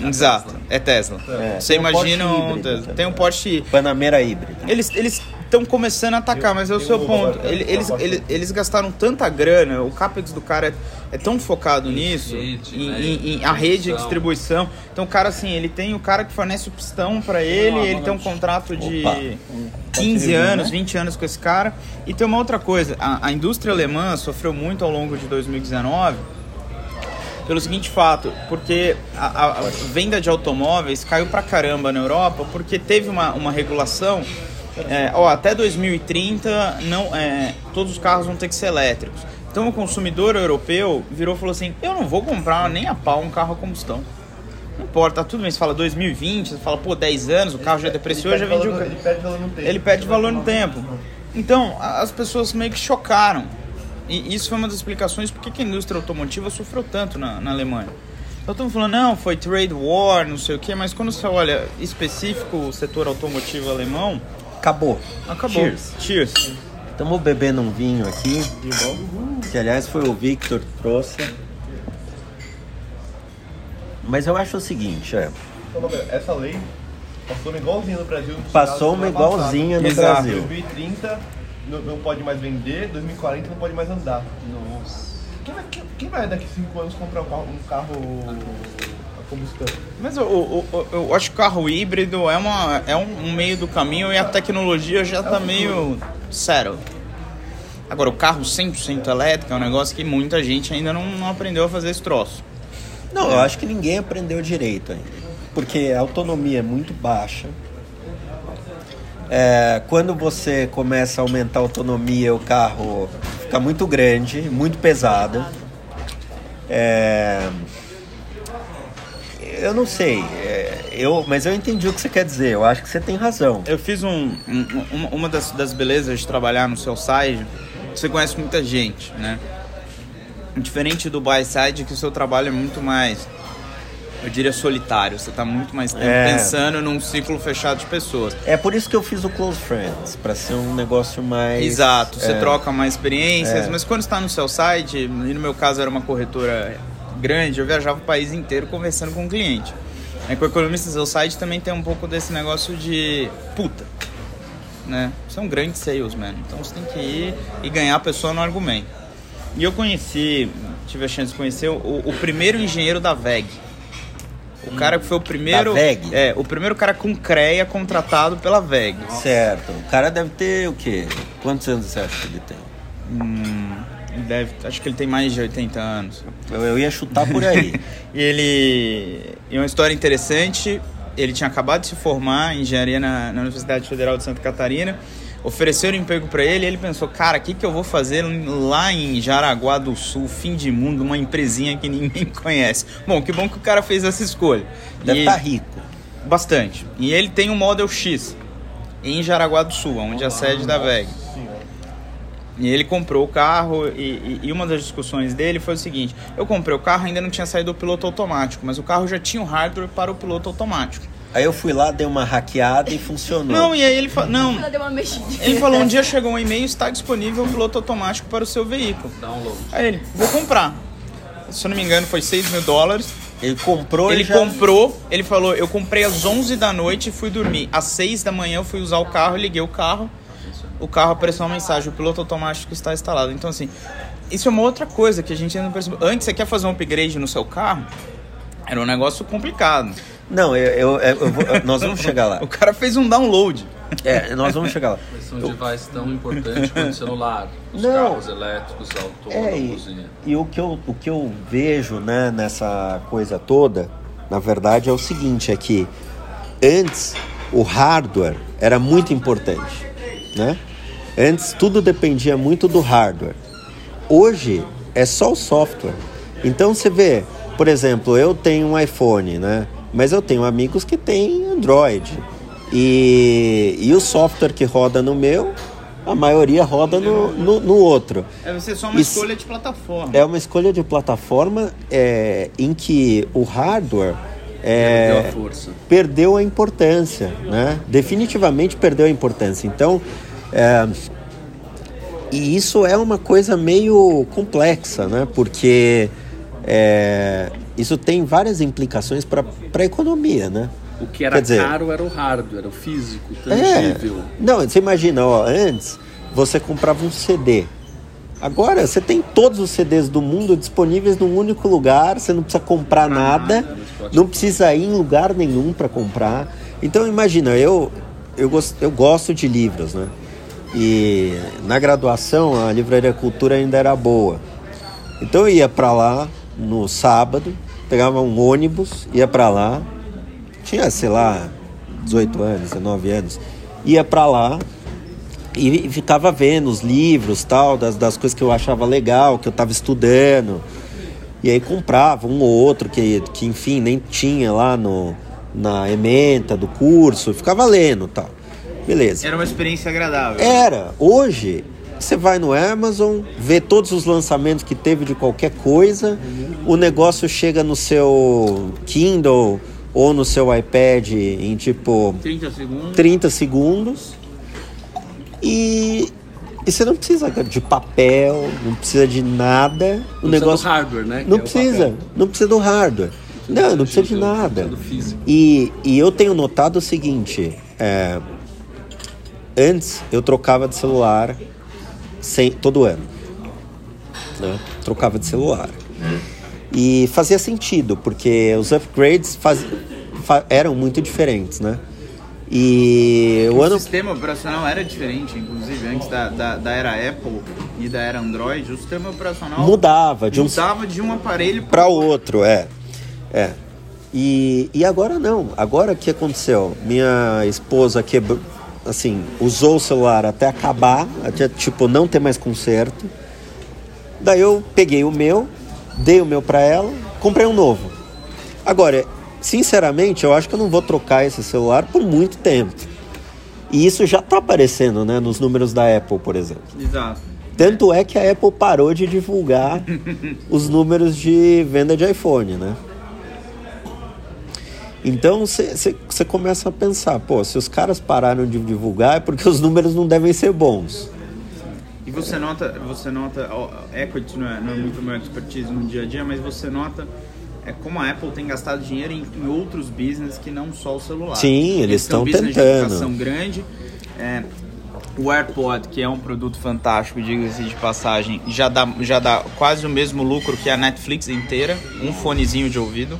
Exato, é Tesla. É, Você tem um imagina um híbrido Tesla. Tem um Porsche Panamera híbrida. Eles eles estão começando a atacar, mas é o seu ponto. Ele- Eles, eles, eles gastaram tanta grana, o capex do cara é, é tão focado nisso, rede, em, né, em- em a rede de distribuição. Então o cara assim, ele tem o cara que fornece o pistão pra ele, ele tem um contrato de Opa. 15 review, anos, né? 20 anos com esse cara. E tem uma outra coisa, a, a indústria alemã sofreu muito ao longo de 2019 pelo seguinte fato, porque a, a- a venda de automóveis caiu pra caramba na Europa, porque teve uma, uma regulação, é, ó, até 2030 não, é, todos os carros vão ter que ser elétricos. Então o consumidor europeu virou e falou assim, eu não vou comprar nem a pau um carro a combustão. Não importa, tá tudo bem, você fala 2020, você fala, pô, 10 anos, o carro já depreciou, Ele já o valor- carro. Ele perde valor no tempo. Ele perde valor no tempo. Então, as pessoas meio que chocaram. E isso foi uma das explicações por que que a indústria automotiva sofreu tanto na, na Alemanha. Então estamos falando, não, foi trade war, não sei o quê, mas quando você olha específico o setor automotivo alemão, Acabou. acabou. Cheers. Cheers. Estamos bebendo um vinho aqui, que aliás foi o Victor que trouxe. Mas eu acho o seguinte, é, Então, essa lei passou uma igualzinha no Brasil. Passou uma igualzinha no Exato. Brasil. 2030 não, não pode mais vender, 2040 não pode mais andar. Nossa. Quem vai, quem, vai daqui 5 anos comprar um carro, um carro Mas eu, eu, eu- eu acho que o carro híbrido é, uma, é um, meio do caminho e a tecnologia já tá meio settled. Agora, o carro 100% elétrico é um negócio que muita gente ainda não, não aprendeu a fazer esse troço. Não, eu acho que ninguém aprendeu direito ainda. Porque a autonomia é muito baixa. É, quando você começa a aumentar a autonomia, o carro fica muito grande, muito pesado. É, eu não sei, é, eu, mas eu entendi o que você quer dizer. Eu acho que você tem razão. Eu fiz um, um- uma, das, das belezas de trabalhar no seu site, você conhece muita gente, né? Diferente do buy side, que o seu trabalho é muito mais, eu diria, solitário. Você tá muito mais tempo É. pensando num ciclo fechado de pessoas. É por isso que eu fiz o Close Friends, para ser um negócio mais. Exato, você é, troca mais experiências, É. mas quando está no seu site, e no meu caso era uma corretora grande, eu viajava o país inteiro conversando com o cliente. Com o economista seu site também tem um pouco desse negócio de puta, né? Você é um grande salesman, então você tem que ir e ganhar a pessoa no argumento. E eu conheci, tive a chance de conhecer o, o primeiro engenheiro da VEG. O cara que foi o primeiro. Da VEG? É, o primeiro cara com CREA contratado pela VEG. Certo. O cara deve ter o quê? Quantos anos você acha que ele tem? Hum, deve, acho que ele tem mais de 80 anos. Eu, eu ia chutar por aí. E ele. E uma história interessante: ele tinha acabado de se formar em engenharia na, na Universidade Federal de Santa Catarina. Ofereceram emprego para ele e ele pensou: cara, o que, que eu vou fazer lá em Jaraguá do Sul, fim de mundo, uma empresinha que ninguém conhece? Bom, que bom que o cara fez essa escolha. Deve estar rico. Bastante. E ele tem um Model X em Jaraguá do Sul, onde é a sede da VEG. E ele comprou o carro e, e- e uma das discussões dele foi o seguinte: eu comprei o carro, ainda não tinha saído o piloto automático, mas o carro já tinha o hardware para o piloto automático. Aí eu fui lá, dei uma hackeada e funcionou. Não, e aí ele falou: não. Ele falou: um dia chegou um e-mail, está disponível o piloto automático para o seu veículo. Download. Aí ele: vou comprar. Se eu não me engano, foi 6 mil dólares. Ele comprou Ele e já... comprou, ele falou, eu comprei às 11 da noite e fui dormir. Às 6 da manhã eu fui usar o carro, liguei o carro, o carro apareceu uma mensagem, o piloto automático está instalado. Então assim, isso é uma outra coisa que a gente ainda não percebeu. Antes você quer fazer um upgrade no seu carro, era um negócio complicado. Não, eu, eu- eu- eu vou- nós vamos chegar lá. O cara fez um download. É, nós vamos chegar lá. Mas são devices tão importantes quanto o celular, os Não. carros elétricos, É, autônomos. e, e... e o, que eu, o que eu vejo né, nessa coisa toda, na verdade, é o seguinte, é que antes o hardware era muito importante, né? Antes tudo dependia muito do hardware. Hoje é só o software. Então você vê, por exemplo, eu tenho um iPhone, né? Mas eu tenho amigos que têm Android. E, e o software que roda no meu, a maioria roda no, no, no outro. É você só uma Isso- escolha de plataforma. É uma escolha de plataforma é, em que o hardware é, Deu a perdeu a importância, né? Definitivamente perdeu a importância. Então, é, e isso é uma coisa meio complexa, né? Porque é, isso tem várias implicações para a economia, né? O que era dizer- caro era o hardware, era o físico, É. tangível. Não, você imagina, ó, antes você comprava um CD. Agora você tem todos os CDs do mundo disponíveis num único lugar, você não precisa comprar nada, não precisa ir em lugar nenhum para comprar. Então imagina, eu eu gosto, eu gosto de livros, né? E na graduação a livraria Cultura ainda era boa. Então eu ia para lá no sábado, pegava um ônibus, ia para lá, tinha, sei lá, 18 anos, 19 anos, ia pra lá e ficava vendo os livros, tal, das, das coisas que eu achava legal, que eu tava estudando. E aí comprava um ou outro que, que enfim, nem tinha lá no, na ementa do curso, ficava lendo, tal. Beleza. Era uma experiência agradável. Era. Hoje, você vai no Amazon, vê todos os lançamentos que teve de qualquer coisa, o negócio chega no seu Kindle ou no seu iPad em tipo 30 segundos. 30 segundos e, e você não precisa de papel, não precisa de nada. O Não precisa negócio do hardware, né? não é precisa, não precisa do hardware. Não, não precisa de nada. Precisa. E, e eu tenho notado o seguinte: é, antes eu trocava de celular sem, todo ano. né? Trocava de celular. E fazia sentido, porque os upgrades faz, fa- eram muito diferentes, né? E o O ano. sistema operacional era diferente, inclusive, antes da, da, da era Apple e da era Android, o sistema operacional Mudava de um mudava de um aparelho para outro, é. É. E, e agora não. Agora o que aconteceu? Minha esposa quebrou, assim, usou o celular até acabar, até tipo não ter mais conserto. Daí eu peguei o meu, dei o meu para ela, comprei um novo. Agora, sinceramente, eu acho que eu não vou trocar esse celular por muito tempo. E isso já tá aparecendo, né, nos números da Apple, por exemplo. Exato. Tanto é que a Apple parou de divulgar os números de venda de iPhone, né? Então você começa a pensar, pô, se os caras pararam de divulgar é porque os números não devem ser bons. E você nota, você nota, equity não é, não é muito meu expertise no dia a dia, mas você nota é como a Apple tem gastado dinheiro em, em outros business que não só o celular. Sim, eles estão de tentando. educação grande. É, o AirPod, que é um produto fantástico, diga-se de passagem, já dá, já dá quase o mesmo lucro que a Netflix inteira, um fonezinho de ouvido.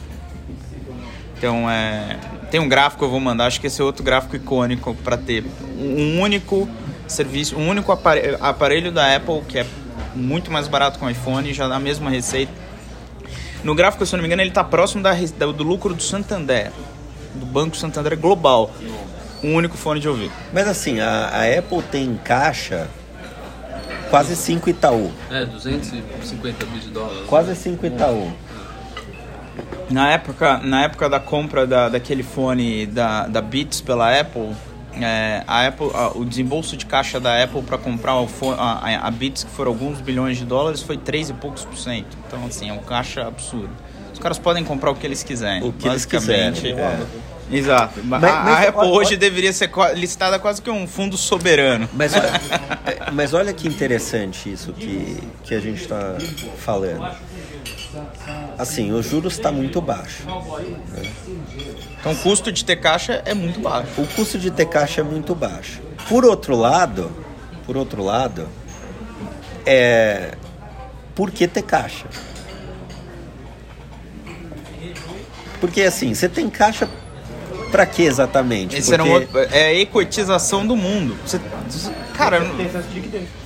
Então, é, tem um gráfico que eu vou mandar, acho que esse é outro gráfico icônico para ter um único serviço, um único apare- aparelho da Apple que é muito mais barato que o iPhone, já dá a mesma receita. No gráfico, se eu não me engano, ele está próximo da, do lucro do Santander, do Banco Santander Global. Um único fone de ouvido. Mas assim, a, a Apple tem em caixa quase 5 Itaú. É, 250 bi de dólares. Quase 5 Itaú. Na época, na época da compra da, daquele fone da, da Beats pela Apple, é, a Apple a- o desembolso de caixa da Apple para comprar o fone, a, a- a Beats, que foram alguns bilhões de dólares, foi 3 e poucos por cento. Então, assim, é um caixa absurdo. Os caras podem comprar o que eles quiserem. O que eles basicamente. quiserem, é. Exato. Mas- a, a mas Apple olha- hoje olha- deveria ser listada quase que um fundo soberano. Mas olha, é, mas olha que interessante isso que, que a gente está falando. Assim, o juros está muito baixo. Então, o custo de ter caixa é muito baixo. O custo de ter caixa é muito baixo. Por outro lado, por outro lado, é por que ter caixa? Porque assim, você tem caixa pra quê exatamente? Esse era um Porque- outro, é a equitização do mundo. Você, cara,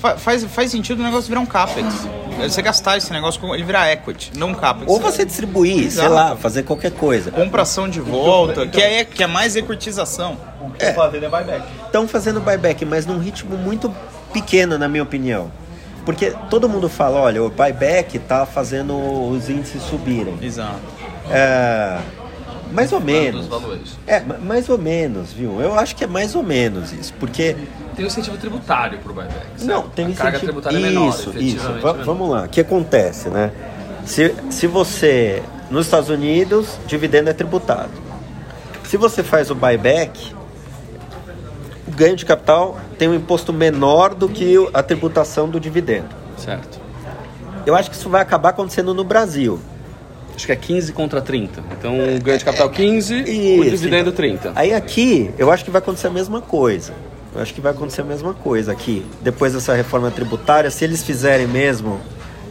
fa- faz, faz sentido o negócio virar um capex. Você gastar esse negócio, ele virar equity, não um capex. Ou você distribuir, sei Exato. lá, fazer qualquer coisa. Compração de volta, que é, que é mais equitização. O que eu fazendo é buyback. Estão fazendo buyback, mas num ritmo muito pequeno, na minha opinião. Porque todo mundo fala, olha, o buyback tá fazendo os índices subirem. Exato. É, mais ou menos. É, ma- mais ou menos, viu? Eu acho que é mais ou menos isso, porque Tem um incentivo tributário pro buyback. certo? não tem A carga incentivo. tributária é menor, isso, isso. menor. vamos lá. O que acontece, né? Se, se você nos Estados Unidos, dividendo é tributado. Se você faz o buyback, o ganho de capital tem um imposto menor do que o- a tributação do dividendo. Certo. Eu acho que isso vai acabar acontecendo no Brasil. Acho que é 15 contra 30. Então, o ganho de capital 15, o Isso, dividendo então. 30. Aí aqui, eu acho que vai acontecer a mesma coisa. Eu acho que vai acontecer a mesma coisa aqui. Depois dessa reforma tributária, se eles fizerem mesmo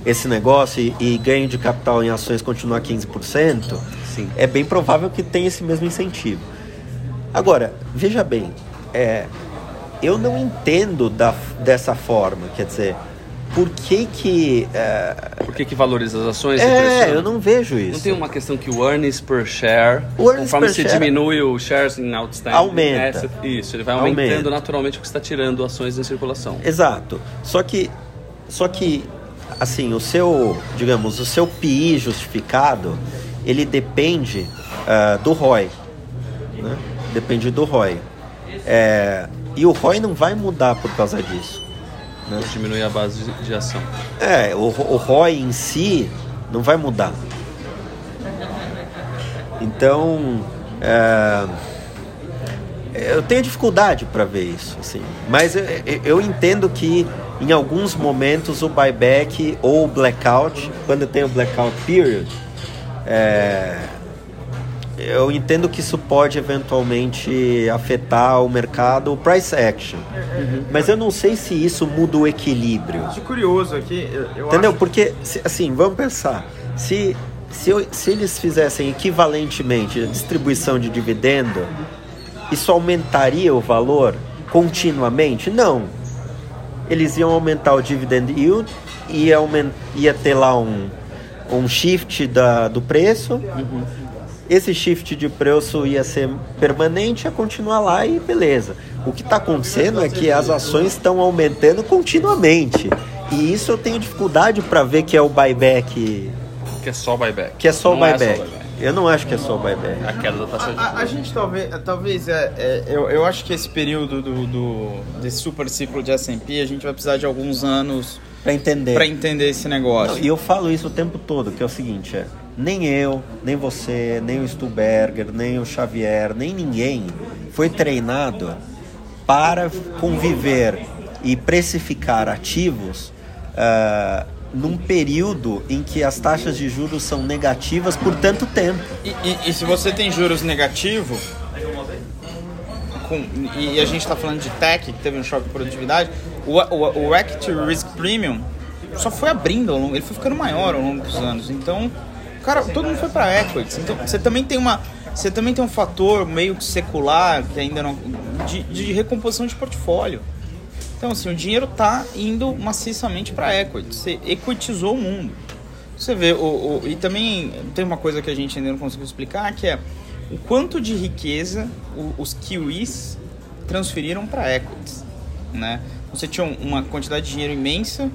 esse negócio e, e ganho de capital em ações continuar 15%, Sim. é bem provável que tenha esse mesmo incentivo. Agora, veja bem, é, eu não entendo da, dessa forma, quer dizer, por que que... É, Por que, que valoriza as ações? é eu não vejo isso. Não tem uma questão que o earnings per share, O earnings conforme per se share diminui o shares in outstanding, Aumenta. asset, isso, ele vai aumentando Aumenta. naturalmente o que está tirando ações em circulação. Exato. Só que, só que, assim, o seu, digamos, o seu PI justificado, ele depende ah, do ROI, né? Depende do ROI. É, e o ROI não vai mudar por causa disso. Né? Diminui a base de, de ação. É, o, o ROI em si não vai mudar. Então, é, eu tenho dificuldade para ver isso, assim. Mas eu, eu- eu entendo que em alguns momentos o buyback ou o blackout, quando tem o blackout period, é, eu entendo que isso pode eventualmente afetar o mercado, o price action. Mas eu não sei se isso muda o equilíbrio. De curioso aqui, eu, eu Entendeu? acho- Porque, se- assim, vamos pensar. Se, se, eu- se eles fizessem equivalentemente a distribuição de dividendo, isso aumentaria o valor continuamente? Não. Eles iam aumentar o dividend yield, ia, ia ter lá um, um shift da, do preço. Esse shift de preço ia ser permanente, ia continuar lá e beleza. O que está acontecendo é que as ações estão aumentando continuamente. E isso eu tenho dificuldade para ver que é o buyback, Que é só buyback. que é só o é buyback. buyback. Eu não acho que é só o buyback. A queda da taxa de A, a gente talvez, talvez é, é, eu, eu acho que esse período do, do desse super ciclo de S&P a gente vai precisar de alguns anos Para entender. para entender esse negócio. Não, E eu falo isso o tempo todo, que é o seguinte, é, nem eu, nem você, nem o Stuberger, nem o Xavier, nem ninguém foi treinado para conviver e precificar ativos ah, num período em que as taxas de juros são negativas por tanto tempo. E, e- e se você tem juros negativo, com- e a gente está falando de tech, que teve um choque de produtividade, o, o, o Equity Risk Premium só foi abrindo ao longo, ele foi ficando maior ao longo dos anos. Então, cara, todo mundo foi para equities. Então, você também tem uma você também tem um fator meio que secular que ainda não de, de recomposição de portfólio. Então, assim, o dinheiro tá indo maciçamente para equity. Você equitizou o mundo. Você vê, o, o- e também tem uma coisa que a gente ainda não conseguiu explicar, que é o quanto de riqueza os kiwis transferiram para equities, né? Você tinha um- uma quantidade de dinheiro imensa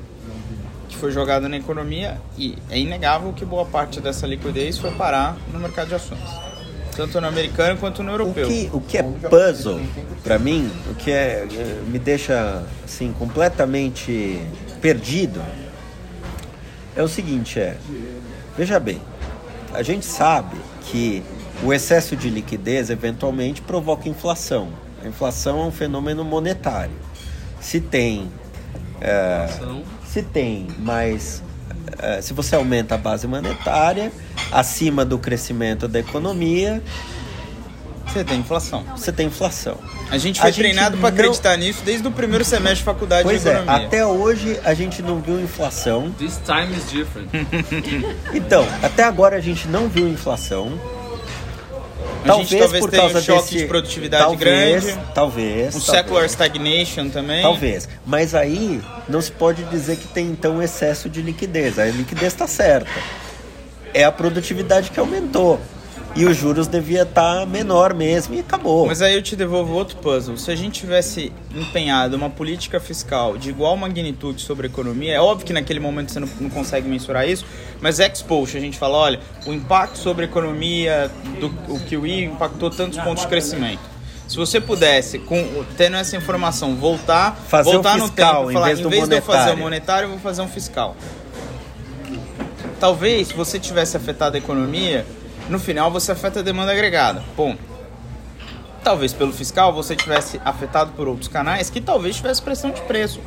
que foi jogada na economia e é inegável que boa parte dessa liquidez foi parar no mercado de ações, tanto no americano quanto no O europeu. que, o que é puzzle para mim, o que é, eh, me deixa assim completamente perdido é o seguinte, é, veja bem, a gente sabe que o excesso de liquidez eventualmente provoca inflação. A inflação é um fenômeno monetário. Se tem é. Se tem mais. eh, se você aumenta a base monetária acima do crescimento da economia, Você tem inflação. você tem inflação. A gente A foi gente treinado para não- acreditar nisso desde o primeiro semestre de faculdade Pois de é, economia. até hoje a gente não viu inflação. This time is different. Então, até agora a gente não viu inflação. Talvez tenha um choque de produtividade talvez, grande. Talvez. Um talvez. secular stagnation também. Talvez. Mas aí não se pode dizer que tem então excesso de liquidez. A liquidez está certa. É a produtividade que aumentou. E os juros devia estar menor mesmo e acabou. Mas aí eu te devolvo outro puzzle. Se a gente tivesse empenhado uma política fiscal de igual magnitude sobre a economia, é óbvio que naquele momento você não, não consegue mensurar isso, mas ex post a gente fala, olha, o impacto sobre a economia do o QE impactou tantos pontos de crescimento. Se você pudesse, com, tendo essa informação, voltar, Fazer voltar um no fiscal, tempo, em falar, vez em vez de eu fazer o monetário. monetário, eu vou fazer um fiscal. Talvez, se você tivesse afetado a economia, no final você afeta a demanda agregada. Ponto. Talvez pelo fiscal você tivesse afetado por outros canais que talvez tivesse pressão de preço.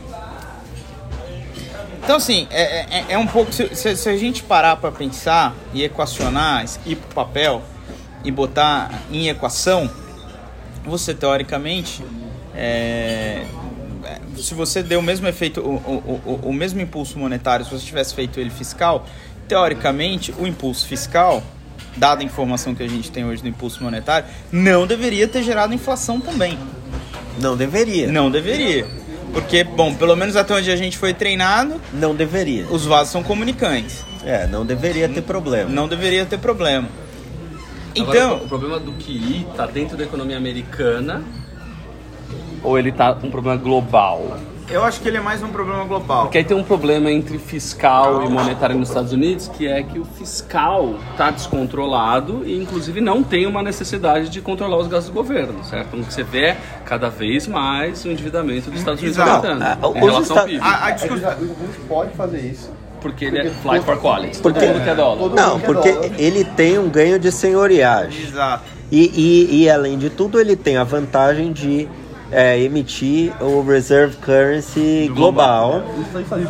Então, assim, é, é, é um pouco. Se, se- se a gente parar para pensar e equacionar, ir pro papel e botar em equação, você teoricamente. é, é, se você deu o mesmo efeito, o, o, o, o mesmo impulso monetário, se você tivesse feito ele fiscal, teoricamente o impulso fiscal, dada a informação que a gente tem hoje do impulso monetário, não deveria ter gerado inflação também. Não deveria. Não deveria. Porque, bom, pelo menos até onde a gente foi treinado, Não deveria. os vasos são comunicantes. É, não deveria ter problema. Não deveria ter problema. Agora, Então, o problema do QI tá dentro da economia americana ou ele tá um problema global? Eu acho que ele é mais um problema global. Porque aí tem um problema entre fiscal e monetário nos Estados Unidos, que é que o fiscal está descontrolado e, inclusive, não tem uma necessidade de controlar os gastos do governo, certo? Então, o você vê é cada vez mais o endividamento dos Estados Unidos aumentando Não, em relação ao PIB. A, a É discussão. Estados Unidos pode fazer isso. Porque ele é flight for quality. Todo Porque- mundo quer dólar. Todo Não, porque dólar. ele tem um ganho de senhoriagem. Exato. E, e, e, além de tudo, ele tem a vantagem de é, emitir o Reserve Currency global.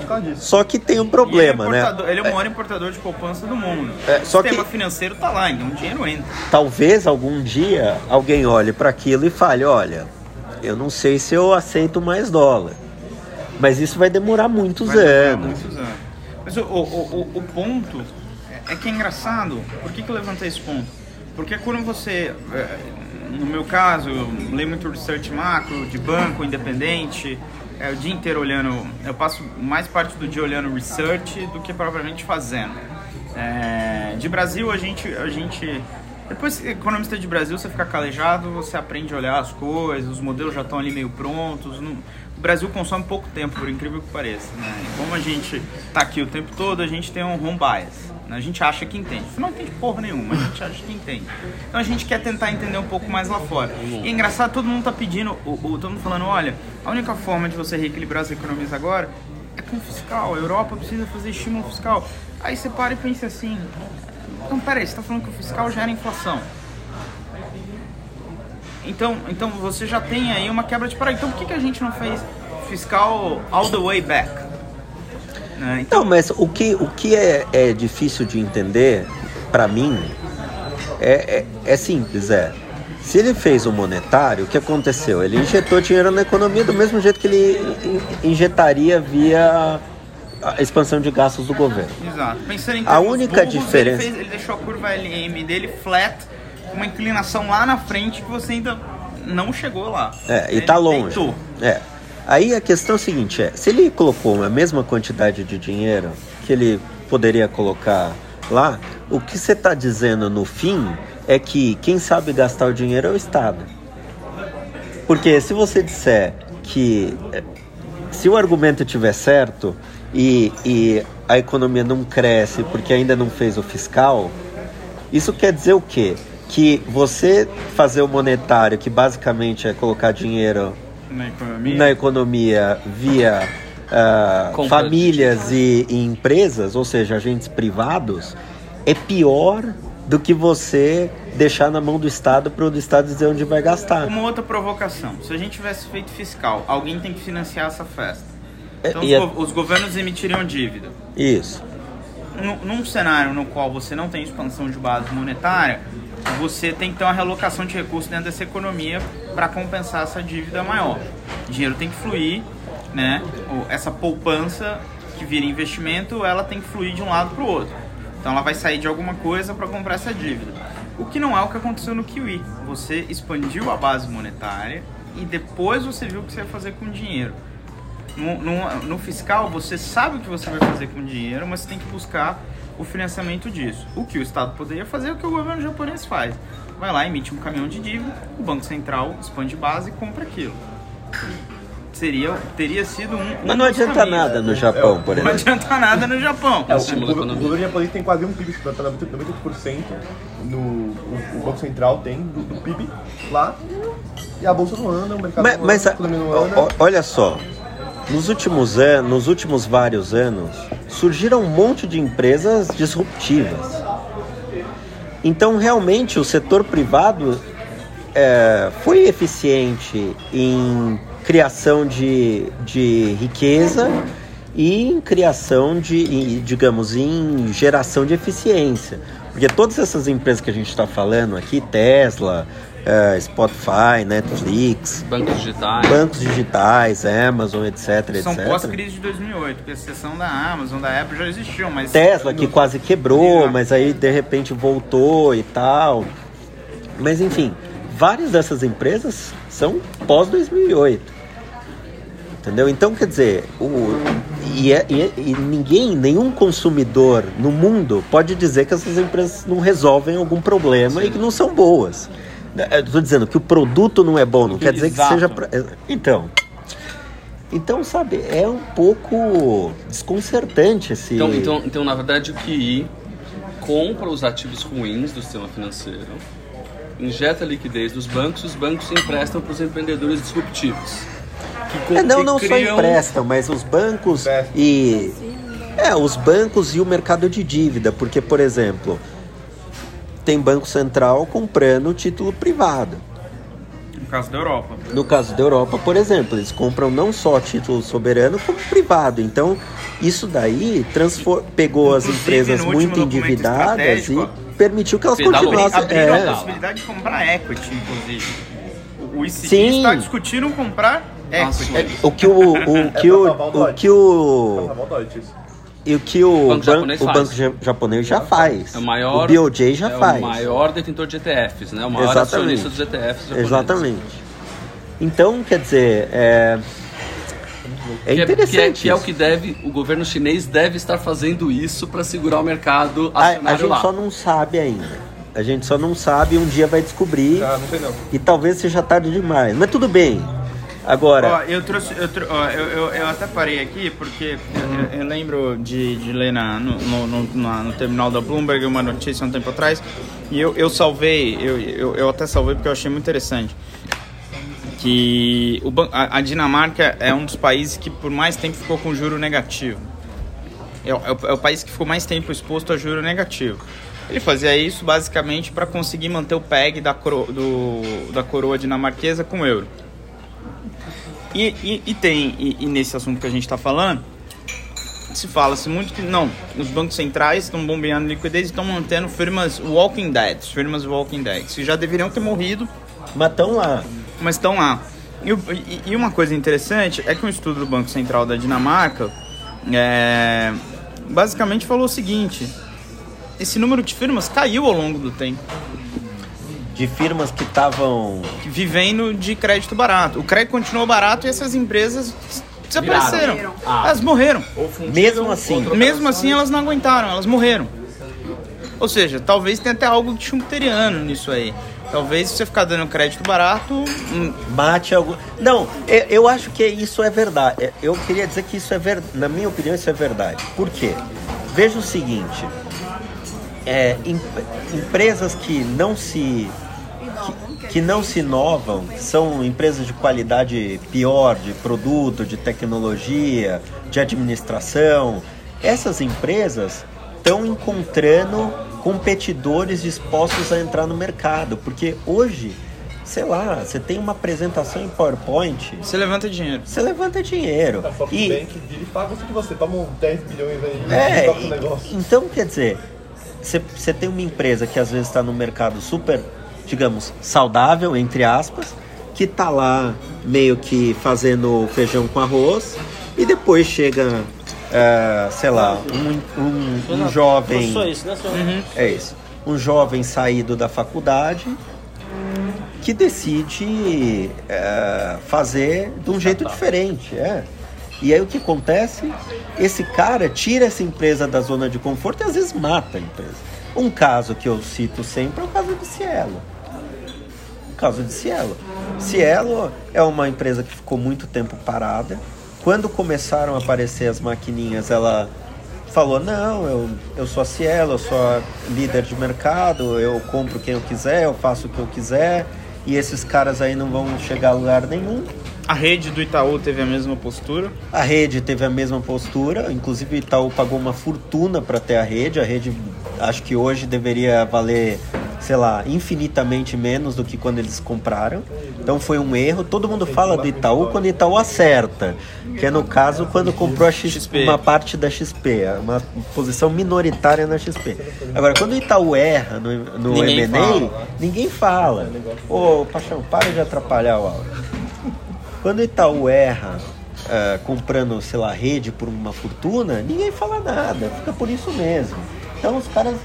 Causa disso. Só que tem um problema, ele, é né? ele é o maior importador de poupança do mundo. É, o sistema que- financeiro tá lá, então o dinheiro entra. Talvez algum dia alguém olhe para aquilo e fale: olha, eu não sei se eu aceito mais dólar. Mas isso vai demorar muitos Vai demorar anos. muitos anos. Mas o, o, o, o ponto é que é engraçado. Por que, que eu levantei esse ponto? Porque quando você, é, no meu caso, eu leio muito research macro, de banco independente, é, o dia inteiro olhando, eu passo mais parte do dia olhando research do que propriamente fazendo. É, de Brasil, a gente, a gente depois, economista de Brasil, você fica calejado, você aprende a olhar as coisas, os modelos já estão ali meio prontos. não- o Brasil consome pouco tempo, por incrível que pareça. Né? E como a gente tá aqui o tempo todo, a gente tem um home bias. Né? A gente acha que entende. Não entende porra nenhuma, a gente acha que entende. Então a gente quer tentar entender um pouco mais lá fora. E é engraçado, todo mundo tá pedindo, o, o, todo mundo falando, olha, a única forma de você reequilibrar as economias agora é com fiscal. A Europa precisa fazer estímulo fiscal. Aí você para e pensa assim, então, peraí, você está falando que o fiscal gera inflação. Então, então você já tem aí uma quebra de paradigma. Então, por que, que a gente não fez fiscal all the way back? Né? Então, Não, mas o que, o que é, é difícil de entender, para mim, é, é, é simples, é. Se ele fez o monetário, o que aconteceu? Ele injetou dinheiro na economia do mesmo jeito que ele in- injetaria via a expansão de gastos do governo. exato. Pensando em A única burros, diferença- Ele, fez- ele deixou a curva LM dele flat, com uma inclinação lá na frente que você ainda não chegou lá. É, e Ele tá longe. tentou. É. Aí a questão é seguinte, é, se ele colocou a mesma quantidade de dinheiro que ele poderia colocar lá, o que você está dizendo no fim é que quem sabe gastar o dinheiro é o Estado. Porque se você disser que eh, se o argumento estiver certo e, e a economia não cresce porque ainda não fez o fiscal, isso quer dizer o quê? Que você fazer o monetário, que basicamente é colocar dinheiro Na economia. na economia via de famílias e, e empresas, ou seja, agentes privados, é pior do que você deixar na mão do Estado para o Estado dizer onde vai gastar. Uma outra provocação. Se a gente tivesse feito fiscal, alguém tem que financiar essa festa. É, Então e os, é- go- os governos emitiriam dívida. Isso. Num, num cenário no qual você não tem expansão de base monetária, você tem que ter uma realocação de recursos dentro dessa economia para compensar essa dívida maior. O dinheiro tem que fluir, né? Essa poupança que vira investimento, ela tem que fluir de um lado para o outro. Então ela vai sair de alguma coisa para comprar essa dívida. O que não é o que aconteceu no Kiwi. Você expandiu a base monetária e depois você viu o que você ia fazer com o dinheiro. No, no, no fiscal, você sabe o que você vai fazer com o dinheiro, mas você tem que buscar o financiamento disso. O que o Estado poderia fazer é o que o governo japonês faz. Vai lá, emite um caminhão de dívida, o Banco Central expande base e compra aquilo. Seria, teria sido um. um Mas não adianta caminhos. nada no Japão, por Não exemplo. adianta nada no Japão. É o O, estímulo o, o governo japonês tem quase um PIB, está 98% no o, o Banco Central tem do, do PIB lá. E a bolsa não anda, o mercado Mas, não mas anda, a- a economia não anda. olha só, nos últimos anos, nos últimos vários anos, surgiram um monte de empresas disruptivas. Então, realmente, o setor privado é, foi eficiente em criação de, de riqueza e em criação de, digamos, em geração de eficiência. Porque todas essas empresas que a gente está falando aqui, Tesla, é, Spotify, Netflix, Bancos digitais. bancos digitais, Amazon, etc, São etc. pós-crise de 2008, porque a exceção da Amazon, da Apple já existiam, mas... Tesla que quase quebrou, mas aí de repente voltou e tal. Mas enfim, várias dessas empresas são pós 2008. Entendeu? Então, quer dizer, o, e, é- e é- e ninguém, nenhum consumidor no mundo pode dizer que essas empresas não resolvem algum problema e que não são boas. Estou dizendo que o produto não é bom, não quer dizer que seja. pra- então. Então, sabe, é um pouco desconcertante esse. Então, então, então, na verdade, o QI compra os ativos ruins do sistema financeiro, injeta liquidez nos bancos os bancos emprestam para os empreendedores disruptivos. Que É, não, não só criam- emprestam, mas os bancos e. É, os bancos e o mercado de dívida, porque, por exemplo, tem Banco Central comprando título privado. No caso da Europa. No caso da Europa, por exemplo, eles compram não só título soberano, como privado. Então, isso daí transfor- pegou as Inclusive, empresas no último muito endividadas e permitiu que elas Pedalou. continuassem. Abriram a É, possibilidade de comprar equity, inclusive. O ICD Sim. está discutindo comprar Nossa, equity. é- o que o, o que É o, o que o. E o que o, banco ban- japonês o banco ja- japonês já faz. É o maior. O BOJ já é faz. o maior detentor de ETFs, né? O maior Exatamente. acionista dos ETFs japoneses. Exatamente. Então, quer dizer, é, é Que é, interessante. que, é, que é o que deve, o governo chinês deve estar fazendo isso para segurar o mercado a, a gente lá. só não sabe ainda. A gente só não sabe e um dia vai descobrir. Ah, não sei não. E talvez seja tarde demais. Mas tudo bem. Ó, Agora, eu trouxe. Eu, trou- ó, eu, eu, eu até parei aqui porque eu, eu lembro de, de ler na, no, no, no- na- no terminal da Bloomberg uma notícia um tempo atrás e eu, eu salvei, eu, eu, eu até salvei porque eu achei muito interessante. Que o, a, a Dinamarca é um dos países que por mais tempo ficou com juro negativo. É, é o, é o país que ficou mais tempo exposto a juro negativo. Ele fazia isso basicamente para conseguir manter o PEG da, coro, do, da coroa dinamarquesa com o euro. E, e, e tem, e, e nesse assunto que a gente está falando, se fala-se muito que não, os bancos centrais estão bombeando liquidez e estão mantendo firmas Walking Dead, firmas Walking Dead, que já deveriam ter morrido, mas estão lá. mas estão lá. E, e uma coisa interessante é que um estudo do Banco Central da Dinamarca é, basicamente falou o seguinte: esse número de firmas caiu ao longo do tempo, De firmas que estavam. vivendo de crédito barato. O crédito continuou barato e essas empresas desapareceram. Viraram. Ah. Elas morreram. Fundiram, Mesmo assim. Mesmo assim, elas não aguentaram, elas morreram. Ou seja, talvez tenha até algo de schumpeteriano nisso aí. Talvez se você ficar dando crédito barato, hum, Mate algum. Não, eu, eu acho que isso é verdade. É, Eu queria dizer que isso é verdade. Na minha opinião, isso é verdade. Por quê? Veja o seguinte: é, em- empresas que não se que, não se inovam são empresas de qualidade pior de produto, de tecnologia, de administração. Essas empresas estão encontrando competidores dispostos a entrar no mercado, porque hoje, sei lá, você tem uma apresentação em PowerPoint, você levanta dinheiro. você levanta dinheiro. A SoftBank E, vira e paga o que você toma uns 10 bilhões aí é, e toca o e- negócio. então quer dizer, você- você tem uma empresa que às vezes está no mercado super, digamos, saudável, entre aspas, que tá lá meio que fazendo feijão com arroz, e depois chega, é, sei lá, um, um, um jovem. Isso, né? Só... É isso. Um jovem saído da faculdade que decide é, fazer de um jeito diferente. É. E aí o que acontece? Esse cara tira essa empresa da zona de conforto e às vezes mata a empresa. Um caso que eu cito sempre é o caso de Cielo. Caso de Cielo. Cielo é uma empresa que ficou muito tempo parada. Quando começaram a aparecer as maquininhas, ela falou: Não, eu, eu sou a Cielo, eu sou a líder de mercado, eu compro quem eu quiser, eu faço o que eu quiser, e esses caras aí não vão chegar a lugar nenhum. A rede do Itaú teve a mesma postura. A rede teve a mesma postura, inclusive o Itaú pagou uma fortuna para ter a rede. A rede acho que hoje deveria valer, sei lá, infinitamente menos do que quando eles compraram. Então foi um erro. Todo mundo fala do Itaú quando o Itaú acerta, que é no caso quando comprou XP. uma parte da XP, uma posição minoritária na XP. Agora, quando o Itaú erra no, no Ninguém M&A, fala. ninguém fala. Ô, Paixão, para de atrapalhar o áudio. Quando o Itaú erra eh, comprando, sei lá, rede por uma fortuna, ninguém fala nada, fica por isso mesmo. Então os caras,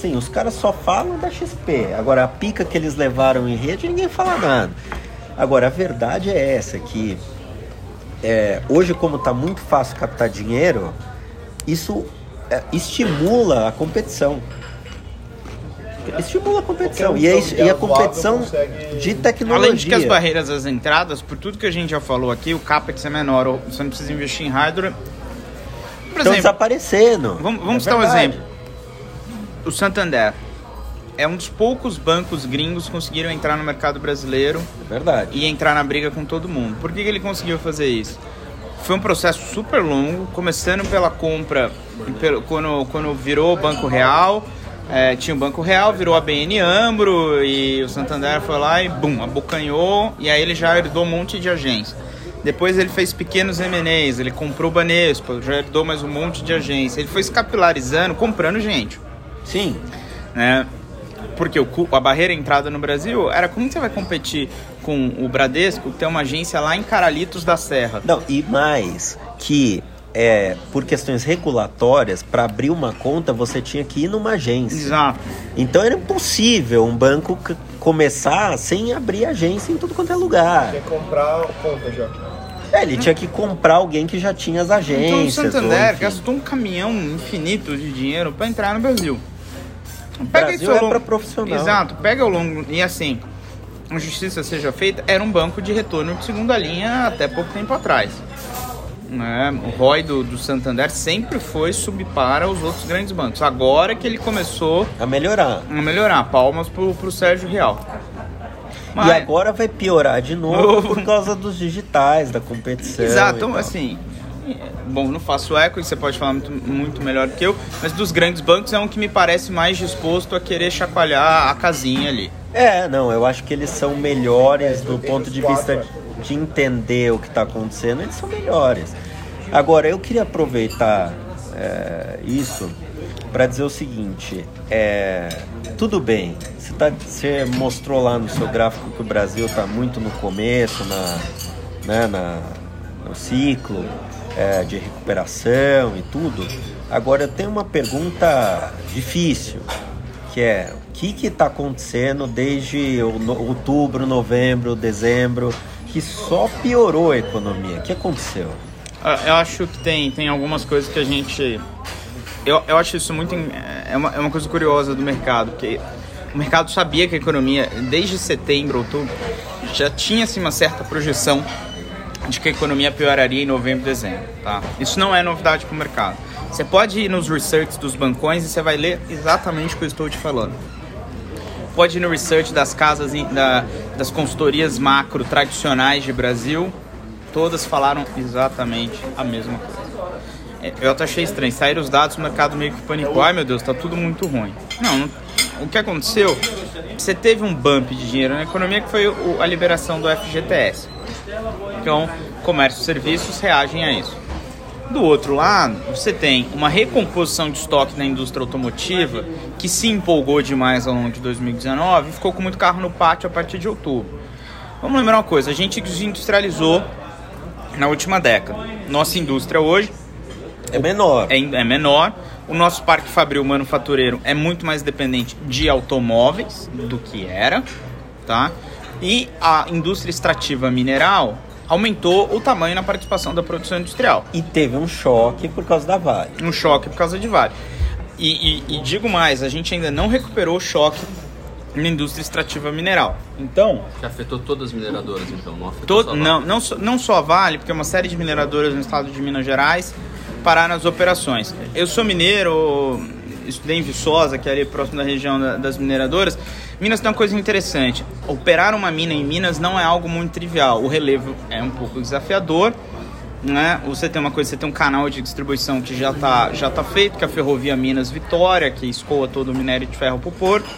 sim, os caras só falam da XP. Agora a pica que eles levaram em rede, ninguém fala nada. Agora a verdade é essa que é, hoje como está muito fácil captar dinheiro, isso é, estimula a competição. Estimula a competição. E, é, isso- e a competição de tecnologia. Além de que as barreiras às entradas, por tudo que a gente já falou aqui, o capex é menor, ou você não precisa investir em hardware. Por estão exemplo, desaparecendo. vamos, vamos É citar um exemplo. O Santander é um dos poucos bancos gringos que conseguiram entrar no mercado brasileiro É verdade. e entrar na briga com todo mundo. Por que, que ele conseguiu fazer isso? Foi um processo super longo, começando pela compra, pelo- quando, quando virou o Banco Real, é, tinha o Banco Real, virou a BN Ambro e o Santander foi lá e bum, abocanhou e aí ele já herdou um monte de agência. Depois ele fez pequenos M&As, ele comprou o Banespa, já herdou mais um monte de agência. Ele foi se capilarizando, comprando gente Sim. né? Porque o, a barreira entrada no Brasil era como que você vai competir com o Bradesco, que tem uma agência lá em Caralitos da Serra. Não, e mais que é, por questões regulatórias, para abrir uma conta você tinha que ir numa agência. Exato. Então era impossível um banco começar sem abrir agência em tudo quanto é lugar. Quer comprar conta já. É, ele tinha que comprar alguém que já tinha as Então o agências. ou, Santander enfim. gastou um caminhão infinito de dinheiro para entrar no Brasil. Brasil isso ao é longo- pra profissional. Exato, pega ao longo. E assim, a justiça seja feita, era um banco de retorno de segunda linha até pouco tempo atrás. Né? O ROI do, do Santander sempre foi subpar aos outros grandes bancos. Agora que ele começou A melhorar. a melhorar. Palmas pro, pro Sérgio Real. E agora vai piorar de novo por causa dos digitais, da competição. Exato, então, assim. Bom, não faço eco e você pode falar muito, muito melhor que eu, mas dos grandes bancos é um que me parece mais disposto a querer chacoalhar a casinha ali. É, não, eu acho que eles são melhores do ponto de vista de, de entender o que está acontecendo, eles são melhores. Agora, eu queria aproveitar é, isso para dizer o seguinte: é, tudo bem, você, tá, você mostrou lá no seu gráfico que o Brasil está muito no começo, na, né, na, no ciclo é, de recuperação e tudo. Agora, eu tenho uma pergunta difícil que é o que está acontecendo desde outubro, novembro, dezembro, que só piorou a economia. O que aconteceu? Ah, Eu acho que tem, tem algumas coisas que a gente. Eu, eu acho isso muito. É uma, é uma coisa curiosa do mercado, porque o mercado sabia que a economia, desde setembro, outubro, já tinha assim, uma certa projeção de que a economia pioraria em novembro e dezembro. Tá? Isso não é novidade para o mercado. Você pode ir nos research dos bancões e você vai ler exatamente o que eu estou te falando. Pode ir no research das casas, da- das consultorias macro tradicionais de Brasil, todas falaram exatamente a mesma coisa. É, Eu até achei estranho, saíram os dados, o mercado meio que panicou, ai meu Deus, tá tudo muito ruim. Não, não- o que aconteceu, você teve um bump de dinheiro na economia que foi o- a liberação do FGTS. Então, comércio e serviços reagem a isso. Do outro lado, você tem uma recomposição de estoque na indústria automotiva que se empolgou demais ao longo de 2019 e ficou com muito carro no pátio a partir de outubro. Vamos lembrar uma coisa: a gente se industrializou na última década. Nossa indústria hoje É menor. é, é menor. O nosso parque fabril manufatureiro é muito mais dependente de automóveis do que era, tá? E a indústria extrativa mineral aumentou o tamanho na participação da produção industrial. E teve um choque por causa da Vale. Um choque por causa de Vale. E, e- e digo mais, a gente ainda não recuperou o choque na indústria extrativa mineral. Então, Que afetou todas as mineradoras, então, não afetou todo, só a não, não, só, não só a Vale, porque uma série de mineradoras no estado de Minas Gerais pararam as operações. Eu sou mineiro, estudei em Viçosa, que é ali próximo da região da- das mineradoras. Minas tem uma coisa interessante. Operar uma mina em Minas não é algo muito trivial. O relevo é um pouco desafiador. Né? Você tem uma coisa, você tem um canal de distribuição que já está já tá feito, que é a Ferrovia Minas Vitória, que escoa todo o minério de ferro para o porto.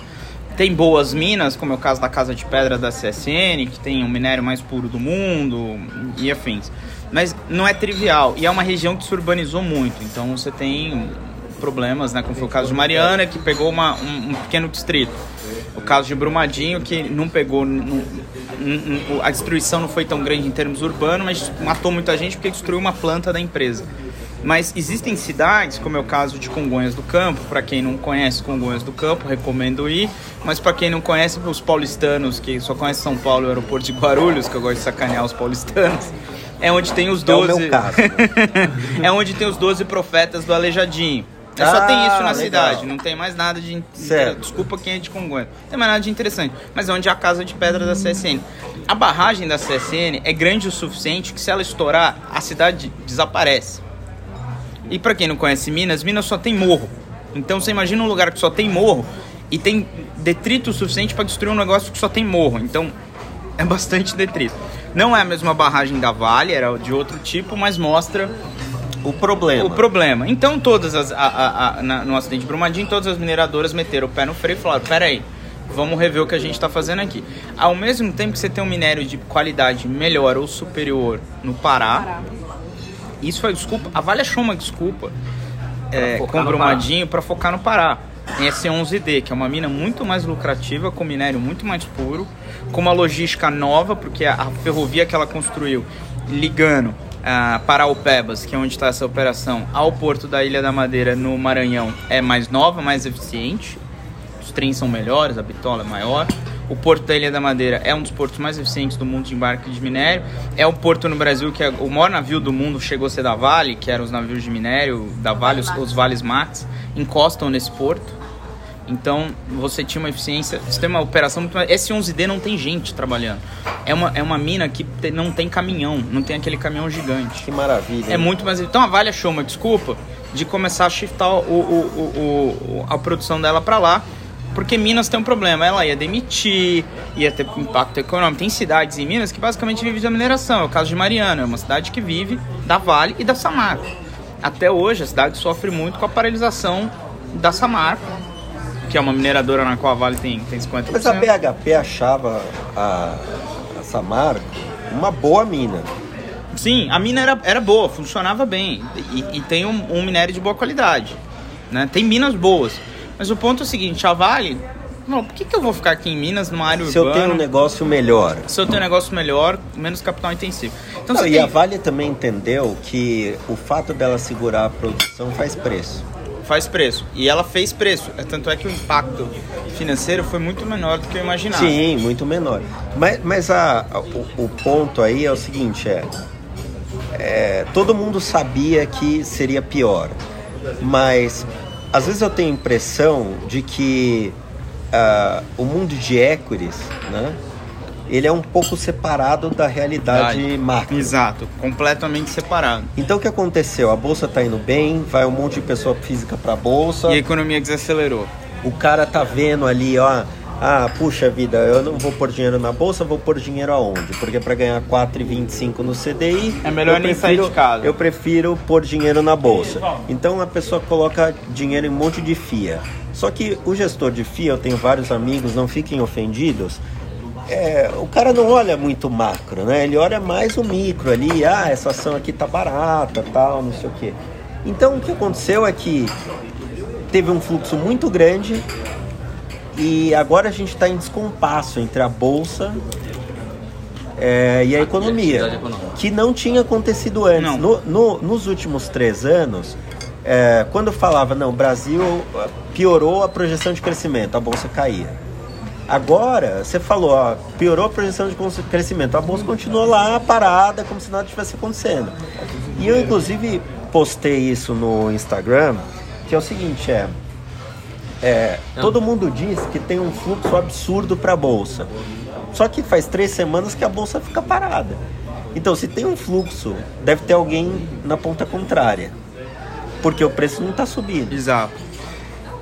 Tem boas minas, como é o caso da Casa de Pedra da CSN, que tem o minério mais puro do mundo e afins. Mas não é trivial. E é uma região que se urbanizou muito. Então você tem problemas, né? Como foi o caso de Mariana, que pegou uma, um, um pequeno distrito. O caso de Brumadinho, que não pegou. não- a destruição não foi tão grande em termos urbanos, mas matou muita gente porque destruiu uma planta da empresa. Mas existem cidades, como é o caso de Congonhas do Campo, para quem não conhece Congonhas do Campo, recomendo ir. Mas para quem não conhece, os paulistanos que só conhecem São Paulo e o aeroporto de Guarulhos, que eu gosto de sacanear os paulistanos, é onde tem os É o 12. meu caso. é onde tem os 12 profetas do Aleijadinho. É só Ah, tem isso na legal. cidade, não tem mais nada de. Certo. Desculpa quem é de Congonhas. Não tem mais nada de interessante. Mas é onde é a casa de pedra da CSN. A barragem da CSN é grande o suficiente que se ela estourar, a cidade desaparece. E pra quem não conhece Minas, Minas só tem morro. Então você imagina um lugar que só tem morro e tem detrito o suficiente para destruir um negócio que só tem morro. Então é bastante detrito. Não é a mesma barragem da Vale, era de outro tipo, mas mostra O problema. o problema. Então, todas as. a- a- a- na- no acidente de Brumadinho, todas as mineradoras meteram o pé no freio e falaram: peraí, vamos rever o que a gente está fazendo aqui. Ao mesmo tempo que você tem um minério de qualidade melhor ou superior no Pará, isso foi desculpa. A Vale achou uma desculpa é, com Brumadinho para focar no Pará. Em S11D, que é uma mina muito mais lucrativa, com minério muito mais puro, com uma logística nova, porque a, ferrovia que ela construiu ligando ah, Paraupebas, que é onde está essa operação, ao porto da Ilha da Madeira, no Maranhão, é mais nova, mais eficiente. Os trens são melhores, a bitola é maior. O porto da Ilha da Madeira é um dos portos mais eficientes do mundo de embarque de minério. É o porto no Brasil que é o maior navio do mundo chegou a ser da Vale, que eram os navios de minério da Vale, os, os Vales Max, encostam nesse porto. Então você tinha uma eficiência, você tem uma operação muito mais. Esse 11D não tem gente trabalhando. É uma, é uma mina que te- não tem caminhão, não tem aquele caminhão gigante. Que maravilha. É hein? muito mais. Então a Vale achou uma desculpa de começar a shiftar o, o- o- o- a produção dela para lá, porque Minas tem um problema. Ela ia demitir, ia ter impacto econômico. Tem cidades em Minas que basicamente vivem da mineração. É o caso de Mariana, é uma cidade que vive da Vale e da Samarco. Até hoje a cidade sofre muito com a paralisação da Samarco, que é uma mineradora na qual a Vale tem, tem 50%. Mas a BHP achava a, a Samarco uma boa mina. Sim, a mina era, era boa, funcionava bem. E, e tem um, um minério de boa qualidade. Né? Tem minas boas. Mas o ponto é o seguinte, a Vale... Não, por que, que eu vou ficar aqui em Minas, numa área Se eu urbana, tenho um negócio melhor. se eu tenho um negócio melhor, menos capital intensivo? Então Não, e tem- a Vale também entendeu que o fato dela segurar a produção faz preço. faz preço. E ela fez preço. É, Tanto é que o impacto financeiro foi muito menor do que eu imaginava. Sim, muito menor. Mas, mas a, a- o, o ponto aí é o seguinte, é, é, todo mundo sabia que seria pior, mas às vezes eu tenho a impressão de que ah, o mundo de equities, né, ele é um pouco separado da realidade Verdade. macro. Exato, completamente separado. Então o que aconteceu? A bolsa está indo bem, vai um monte de pessoa física para a bolsa. E a economia desacelerou. O cara tá vendo ali, ó. Ah, puxa vida, eu não vou pôr dinheiro na bolsa, vou pôr dinheiro aonde? Porque para ganhar 4,25 no CDI, É melhor eu nem sair prefiro- de casa. Eu prefiro pôr dinheiro na bolsa. Então a pessoa coloca dinheiro em um monte de FIA. Só que o gestor de FIA, eu tenho vários amigos, não fiquem ofendidos. é, o cara não olha muito macro, né? Ele olha mais o micro ali, ah, essa ação aqui tá barata, tal, não sei o quê. Então o que aconteceu é que teve um fluxo muito grande e agora a gente está em descompasso entre a bolsa é, e a economia, que não tinha acontecido antes. Não. No- no- nos últimos três anos, é, quando falava, não, o Brasil ah, piorou a projeção de crescimento, a bolsa caía. Agora, você falou, ó, piorou a projeção de crescimento. A bolsa continuou lá parada, como se nada tivesse acontecendo. E eu, inclusive, postei isso no Instagram, que é o seguinte, é... é, todo mundo diz que tem um fluxo absurdo para a bolsa. Só que faz três semanas que a bolsa fica parada. Então, se tem um fluxo, deve ter alguém na ponta contrária. Porque o preço não está subindo. Exato.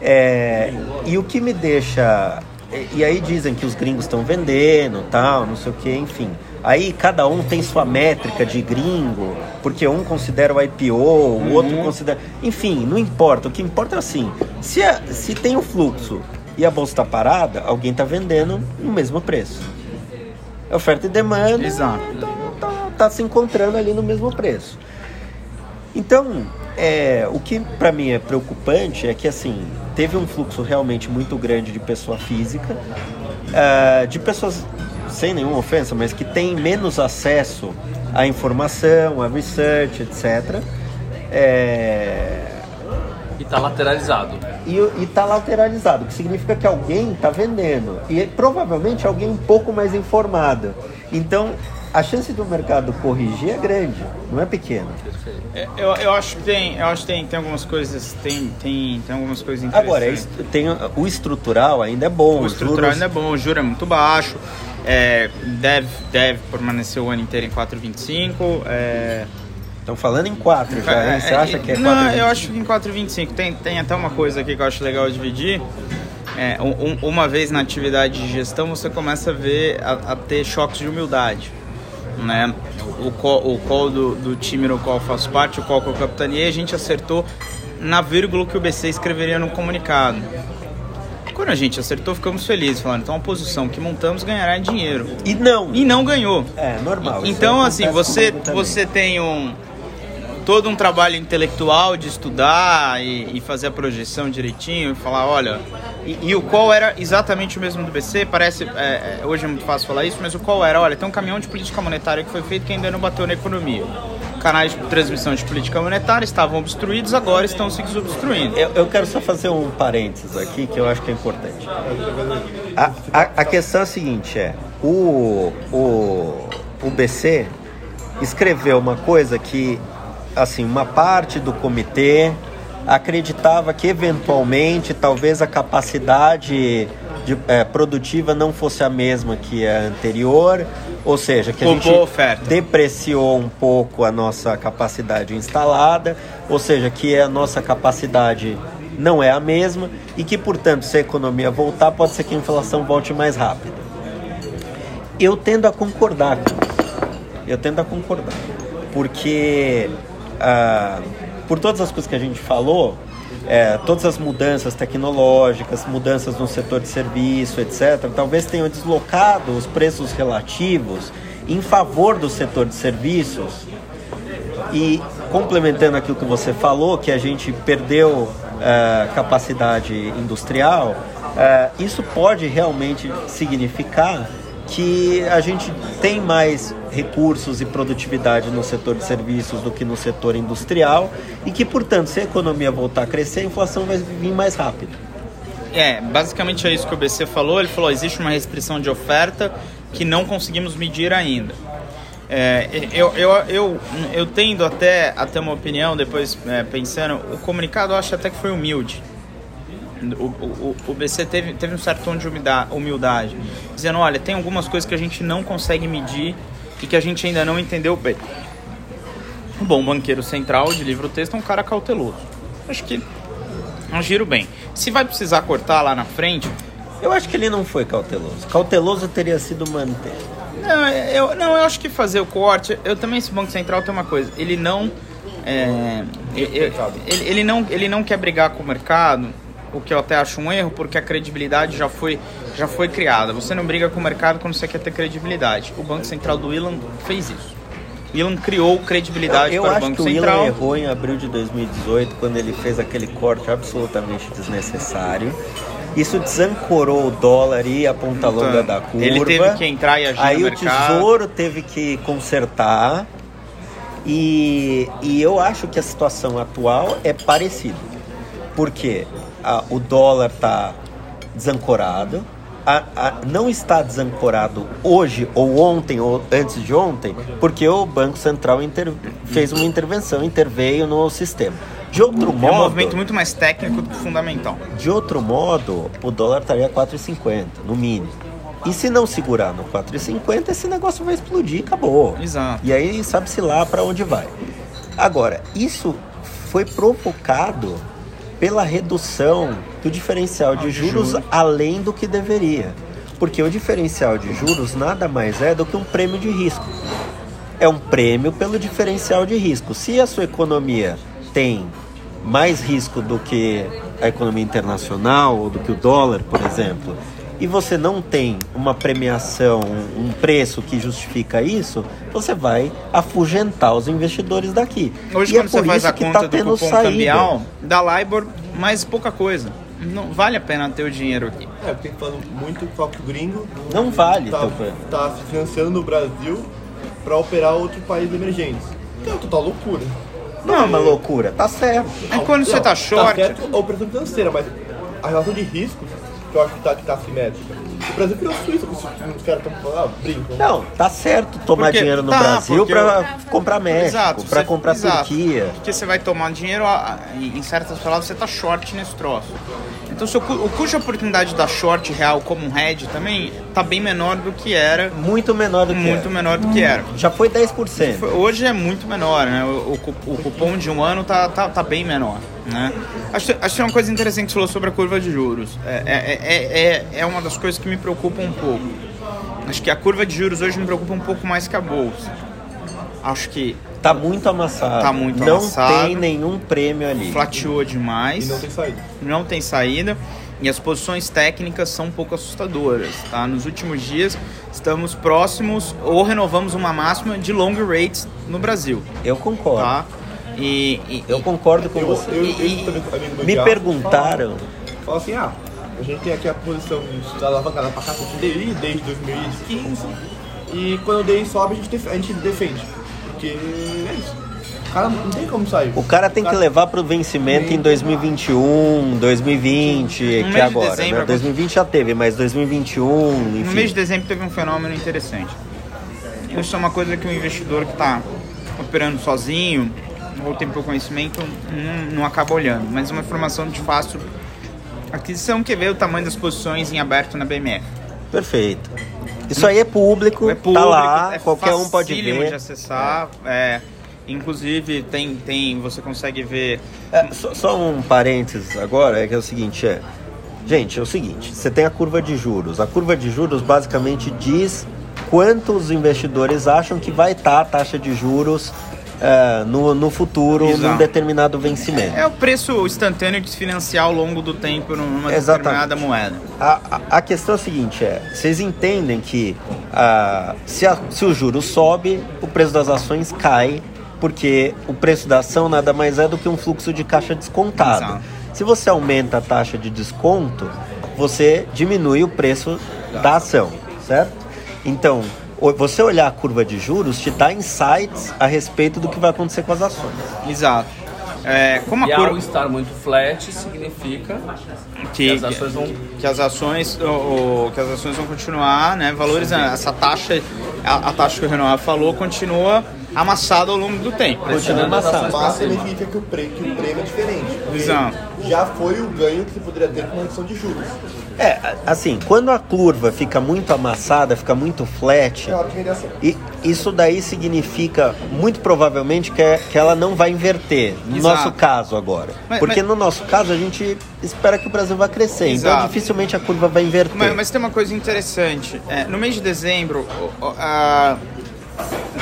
É, e o que me deixa. e- E aí dizem que os gringos estão vendendo, tal, não sei o que, enfim. Aí cada um tem sua métrica de gringo, porque um considera o IPO, o outro considera. Enfim, não importa. O que importa é assim: se, a- se tem o fluxo e a bolsa está parada, alguém está vendendo no mesmo preço. É oferta e demanda. Exato. Então tá, tá se encontrando ali no mesmo preço. Então, é, o que para mim é preocupante é que assim teve um fluxo realmente muito grande de pessoa física, ah, de pessoas sem nenhuma ofensa, mas que têm menos acesso à informação, a research, etc. É, E tá lateralizado. e, e tá lateralizado, que significa que alguém está vendendo. E provavelmente alguém um pouco mais informado. Então, a chance do mercado corrigir é grande, não é pequena. É, Eu, eu acho que tem, eu acho que tem, tem algumas coisas, tem, tem, tem algumas coisas interessantes. Agora, tem, o estrutural ainda é bom. O estrutural juros- ainda é bom, o juro é muito baixo, é, deve, deve permanecer o ano inteiro em 4,25. É, Estão falando em 4 já, hein? Você acha que é 4? Não, eu acho que em 4,25. Tem, tem até uma coisa aqui que eu acho legal dividir. É, um- um- uma vez na atividade de gestão, você começa a ver, a, a ter choques de humildade. Né? O, call, o call do, do time no qual eu faço parte, o call que eu capitaneei, a gente acertou na vírgula que o BC escreveria no comunicado. Quando a gente acertou, ficamos felizes, falando, então a posição que montamos ganhará dinheiro. E não. E não ganhou. É, normal. isso Então, assim, você, você tem um todo um trabalho intelectual de estudar e, e fazer a projeção direitinho, e falar, olha, e, e o qual era exatamente o mesmo do BC, parece, é, é, hoje é muito fácil falar isso, mas o qual era, olha, tem um caminhão de política monetária que foi feito que ainda não bateu na economia. Canais de transmissão de política monetária estavam obstruídos, agora estão se desobstruindo. Eu, eu quero só fazer um parênteses aqui que eu acho que é importante. A, a, a questão é a seguinte: é o, o, o BC escreveu uma coisa que, assim, uma parte do comitê acreditava que eventualmente talvez a capacidade de, é, produtiva não fosse a mesma que a anterior, ou seja, que a gente oferta. depreciou um pouco a nossa capacidade instalada, ou seja, que a nossa capacidade não é a mesma e que, portanto, se a economia voltar, pode ser que a inflação volte mais rápido. Eu tendo a concordar com isso. Eu tendo a concordar. Porque, ah, por todas as coisas que a gente falou, é, todas as mudanças tecnológicas, mudanças no setor de serviço, etc., talvez tenham deslocado os preços relativos em favor do setor de serviços e complementando aquilo que você falou, que a gente perdeu eh, capacidade industrial, eh, isso pode realmente significar que a gente tem mais recursos e produtividade no setor de serviços do que no setor industrial e que, portanto, se a economia voltar a crescer, a inflação vai vir mais rápido. É, basicamente é isso que o BC falou. Ele falou: existe uma restrição de oferta que não conseguimos medir ainda. É, eu, eu, eu, eu tendo até a ter uma opinião, depois é, pensando, o comunicado eu acho até que foi humilde. O, o, o BC teve, teve um certo tom de humilda- humildade, dizendo: olha, tem algumas coisas que a gente não consegue medir e que a gente ainda não entendeu bem. Um bom banqueiro central de livro-texto é um cara cauteloso. Acho que agiram bem. Se vai precisar cortar lá na frente, Eu acho que ele não foi cauteloso. Cauteloso teria sido manter. Não, eu, não, eu acho que fazer o corte. Eu também, esse Banco Central tem uma coisa. Ele não. é, ele, ele, ele não ele não quer brigar com o mercado, o que eu até acho um erro, porque a credibilidade já foi, já foi criada. Você não briga com o mercado quando você quer ter credibilidade. O Banco Central do Ilan fez isso. O Ilan criou credibilidade eu para o acho Banco que o Central. Ilan errou em abril de 2018 quando ele fez aquele corte absolutamente desnecessário. Isso desancorou o dólar e a ponta longa da curva. Ele teve que entrar e agir Aí no o mercado. Tesouro teve que consertar. E, e eu acho que a situação atual é parecida. Porque ah, o dólar está desancorado, a- a- não está desancorado hoje ou ontem ou antes de ontem, porque o Banco Central inter- fez uma intervenção, interveio no sistema. De outro É um modo, movimento muito mais técnico do que fundamental. de outro modo, o dólar estaria a 4,50 no mínimo. E se não segurar no 4,50, esse negócio vai explodir acabou. Exato. E aí sabe-se lá para onde vai. Agora, isso foi provocado pela redução do diferencial de juros além do que deveria. Porque o diferencial de juros nada mais é do que um prêmio de risco. É um prêmio pelo diferencial de risco. Se a sua economia tem mais risco do que a economia internacional ou do que o dólar, por exemplo, e você não tem uma premiação, um preço que justifica isso, você vai afugentar os investidores daqui. Hoje, e é quando você por faz a que conta tá do tendo cupom saída. cambial, dá LIBOR mais pouca coisa. Não vale a pena ter o dinheiro aqui. É, porque falando muito só que o gringo Não vale, tá, tá se financiando no Brasil pra operar outro país emergente. Que é uma total loucura. Não é uma loucura, tá certo. É quando você Não, tá short, certo a operação financeira, mas a relação de riscos, que eu acho que tá, que tá assimétrica. O Brasil virou Suíça, que os os caras estão falando, ah, brincam. Não, tá certo tomar Porque- dinheiro no tá, Brasil porque para comprar México, Exato, para você- comprar exato. Turquia. Porque você vai tomar dinheiro, em certas palavras, você tá short nesse troço. Então, seu, o custo de oportunidade da short real como um hedge também tá bem menor do que era. Muito menor do que Muito era. menor do que era. Já foi 10%. Foi- Hoje é muito menor, né? O, o o cupom de um ano tá, tá, tá bem menor, né? Acho, acho que é uma coisa interessante que você falou sobre a curva de juros. É, é, é, é, é uma das coisas que me preocupa um pouco. Acho que a curva de juros hoje me preocupa um pouco mais que a bolsa. Acho que Tá muito amassado. Tá muito Não amassado. tem nenhum prêmio ali. flateou demais. E não tem saída. não tem saída e as posições técnicas são um pouco assustadoras, tá? Nos últimos dias estamos próximos ou renovamos uma máxima de long rates no Brasil, Eu concordo. tá? E, e- Eu concordo com Eu, você. eu, eu, E- Me perguntaram. Fala, fala assim, ah, a gente tem aqui a posição da alavancada pra cá com o DI desde 2015. E quando o DI sobe, a gente, a gente defende. Porque é isso. O cara não tem como sair. O cara tem que levar pro vencimento em 2021, 2020, mês que de é agora. dezembro, Né? 2020 já teve, mas 2021, no enfim. mês de dezembro teve um fenômeno interessante. Isso é uma coisa que o investidor que está operando sozinho ou tem pouco conhecimento não, não acaba olhando, mas é uma informação de fácil aquisição que vê o tamanho das posições em aberto na BMF. Perfeito. Isso aí é público, é público, tá lá, é qualquer um pode facílimo de ver. acessar. É, inclusive tem, tem, você consegue ver. É, só, só um parênteses agora, é que é o seguinte, é. Gente, é o seguinte, você tem a curva de juros. A curva de juros basicamente diz quanto os investidores acham que vai estar a taxa de juros é, no, no futuro, num Exato. determinado vencimento. É o preço instantâneo de se financiar ao longo do tempo numa Exatamente. determinada moeda. A, a- a questão é a seguinte, é, vocês entendem que ah, se, a- se o juro sobe, o preço das ações cai, porque o preço da ação nada mais é do que um fluxo de caixa descontado. Exato. Se você aumenta a taxa de desconto, você diminui o preço da ação, certo? Então, você olhar a curva de juros te dá insights a respeito do que vai acontecer com as ações. Exato. É, como a E curva. ao estar muito flat, significa que que, as ações vão que as ações o, o- que as ações vão continuar né valorizando essa taxa a, a taxa que o Renoir falou continua amassada ao longo do tempo Continua amassado. Mas significa que o, pre, que o prêmio é diferente. Exato. Já foi o ganho que você poderia ter com uma redução de juros. É, assim, quando a curva fica muito amassada, fica muito flat, É ação. E isso daí significa, muito provavelmente, que, é- que ela não vai inverter. No Exato. nosso caso agora. Mas- Porque mas- no nosso caso a gente espera que o Brasil vá crescer. Então Exato. dificilmente a curva vai inverter. mas, mas tem uma coisa interessante É, no mês de dezembro a-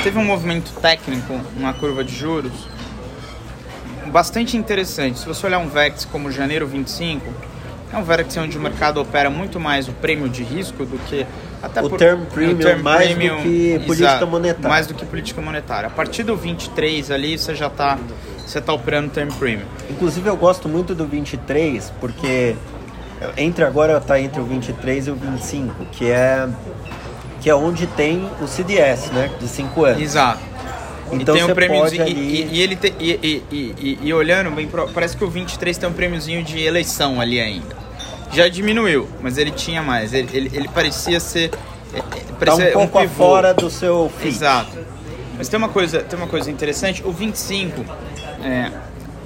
teve um movimento técnico na curva de juros bastante interessante se você olhar um VEX como janeiro 25 é um VEX onde o mercado opera muito mais o prêmio de risco do que até O term premium mais do que política monetária. mais do que política monetária a partir do 23 ali você já está você tá operando term premium Inclusive eu gosto muito do 23, porque entre agora tá entre o 23 e o 25, que é que é onde tem o CDS, né, de 5 anos. Exato. Então e tem um prêmiozinho. e- ali- E, ele te- e, olhando bem, parece que o 23 tem um prêmiozinho de eleição ali ainda. Já diminuiu, mas ele tinha mais. Ele, ele, ele parecia ser. é, é, Tá parecia um pouco pivô. fora do seu fit. Exato. Mas tem uma coisa, tem uma coisa interessante. O 25, é,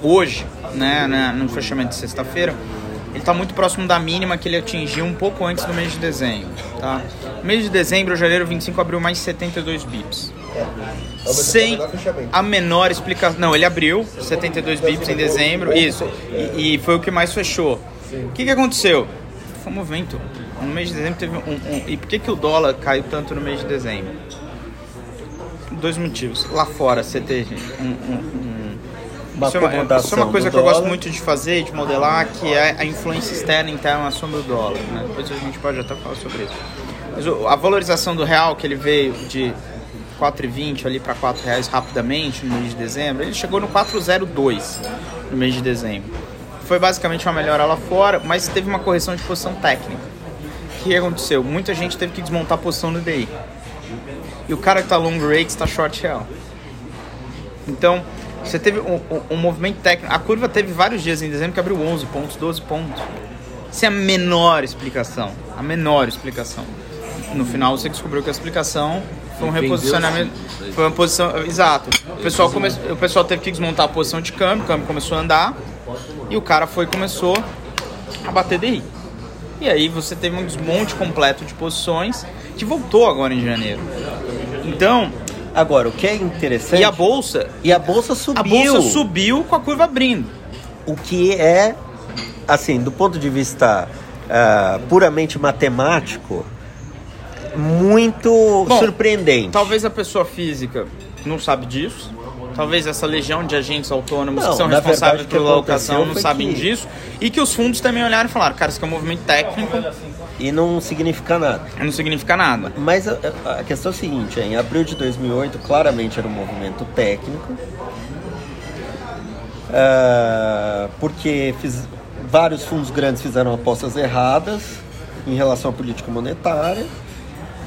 hoje, né, né, no fechamento de sexta-feira, ele está muito próximo da mínima que ele atingiu um pouco antes do mês de dezembro. Tá? No mês de dezembro, janeiro 25 abriu mais 72 bips. Sem a menor explicação. Não, ele abriu 72 bips em dezembro, isso. E, e foi o que mais fechou. O que, que aconteceu? Foi um movimento. No mês de dezembro teve um, um- E por que, que o dólar caiu tanto no mês de dezembro? Dois motivos. Lá fora você teve um. um- um- Uma isso, é uma, isso é uma coisa do que eu gosto muito de fazer, de modelar, que é a influência externa e interna sobre o dólar. Né? Depois a gente pode até falar sobre isso. Mas a valorização do real, que ele veio de 4,20 ali para 4 reais rapidamente no mês de dezembro, ele chegou no 4,02 no mês de dezembro. Foi basicamente uma melhora lá fora, mas teve uma correção de posição técnica. O que aconteceu? Muita gente teve que desmontar a posição no DI. E o cara que tá long rate está short real. Então, você teve um, um- um movimento técnico. A curva teve vários dias em dezembro que abriu 11 pontos, 12 pontos. Sem a menor explicação. A menor explicação. No final você descobriu que a explicação foi um reposicionamento. sim. Foi uma posição. Exato. O pessoal, come, o pessoal teve que desmontar a posição de câmbio, o câmbio começou a andar. E o cara foi e começou a bater DI. E aí você teve um desmonte completo de posições que voltou agora em janeiro. Então, Agora, o que é interessante. e a bolsa e a bolsa subiu. a bolsa subiu com a curva abrindo. O que é, assim, do ponto de vista ah, puramente matemático, muito Bom, surpreendente. Talvez a pessoa física não sabe disso. Talvez essa legião de agentes autônomos Não, que são responsáveis pela alocação aconteceu não sabem que- disso. E que os fundos também olharam e falaram, cara, isso aqui é um movimento técnico, E não significa nada. não significa nada. Mas a, a questão é a seguinte, em abril de 2008 claramente era um movimento técnico, ah, porque fiz- vários fundos grandes fizeram apostas erradas em relação à política monetária,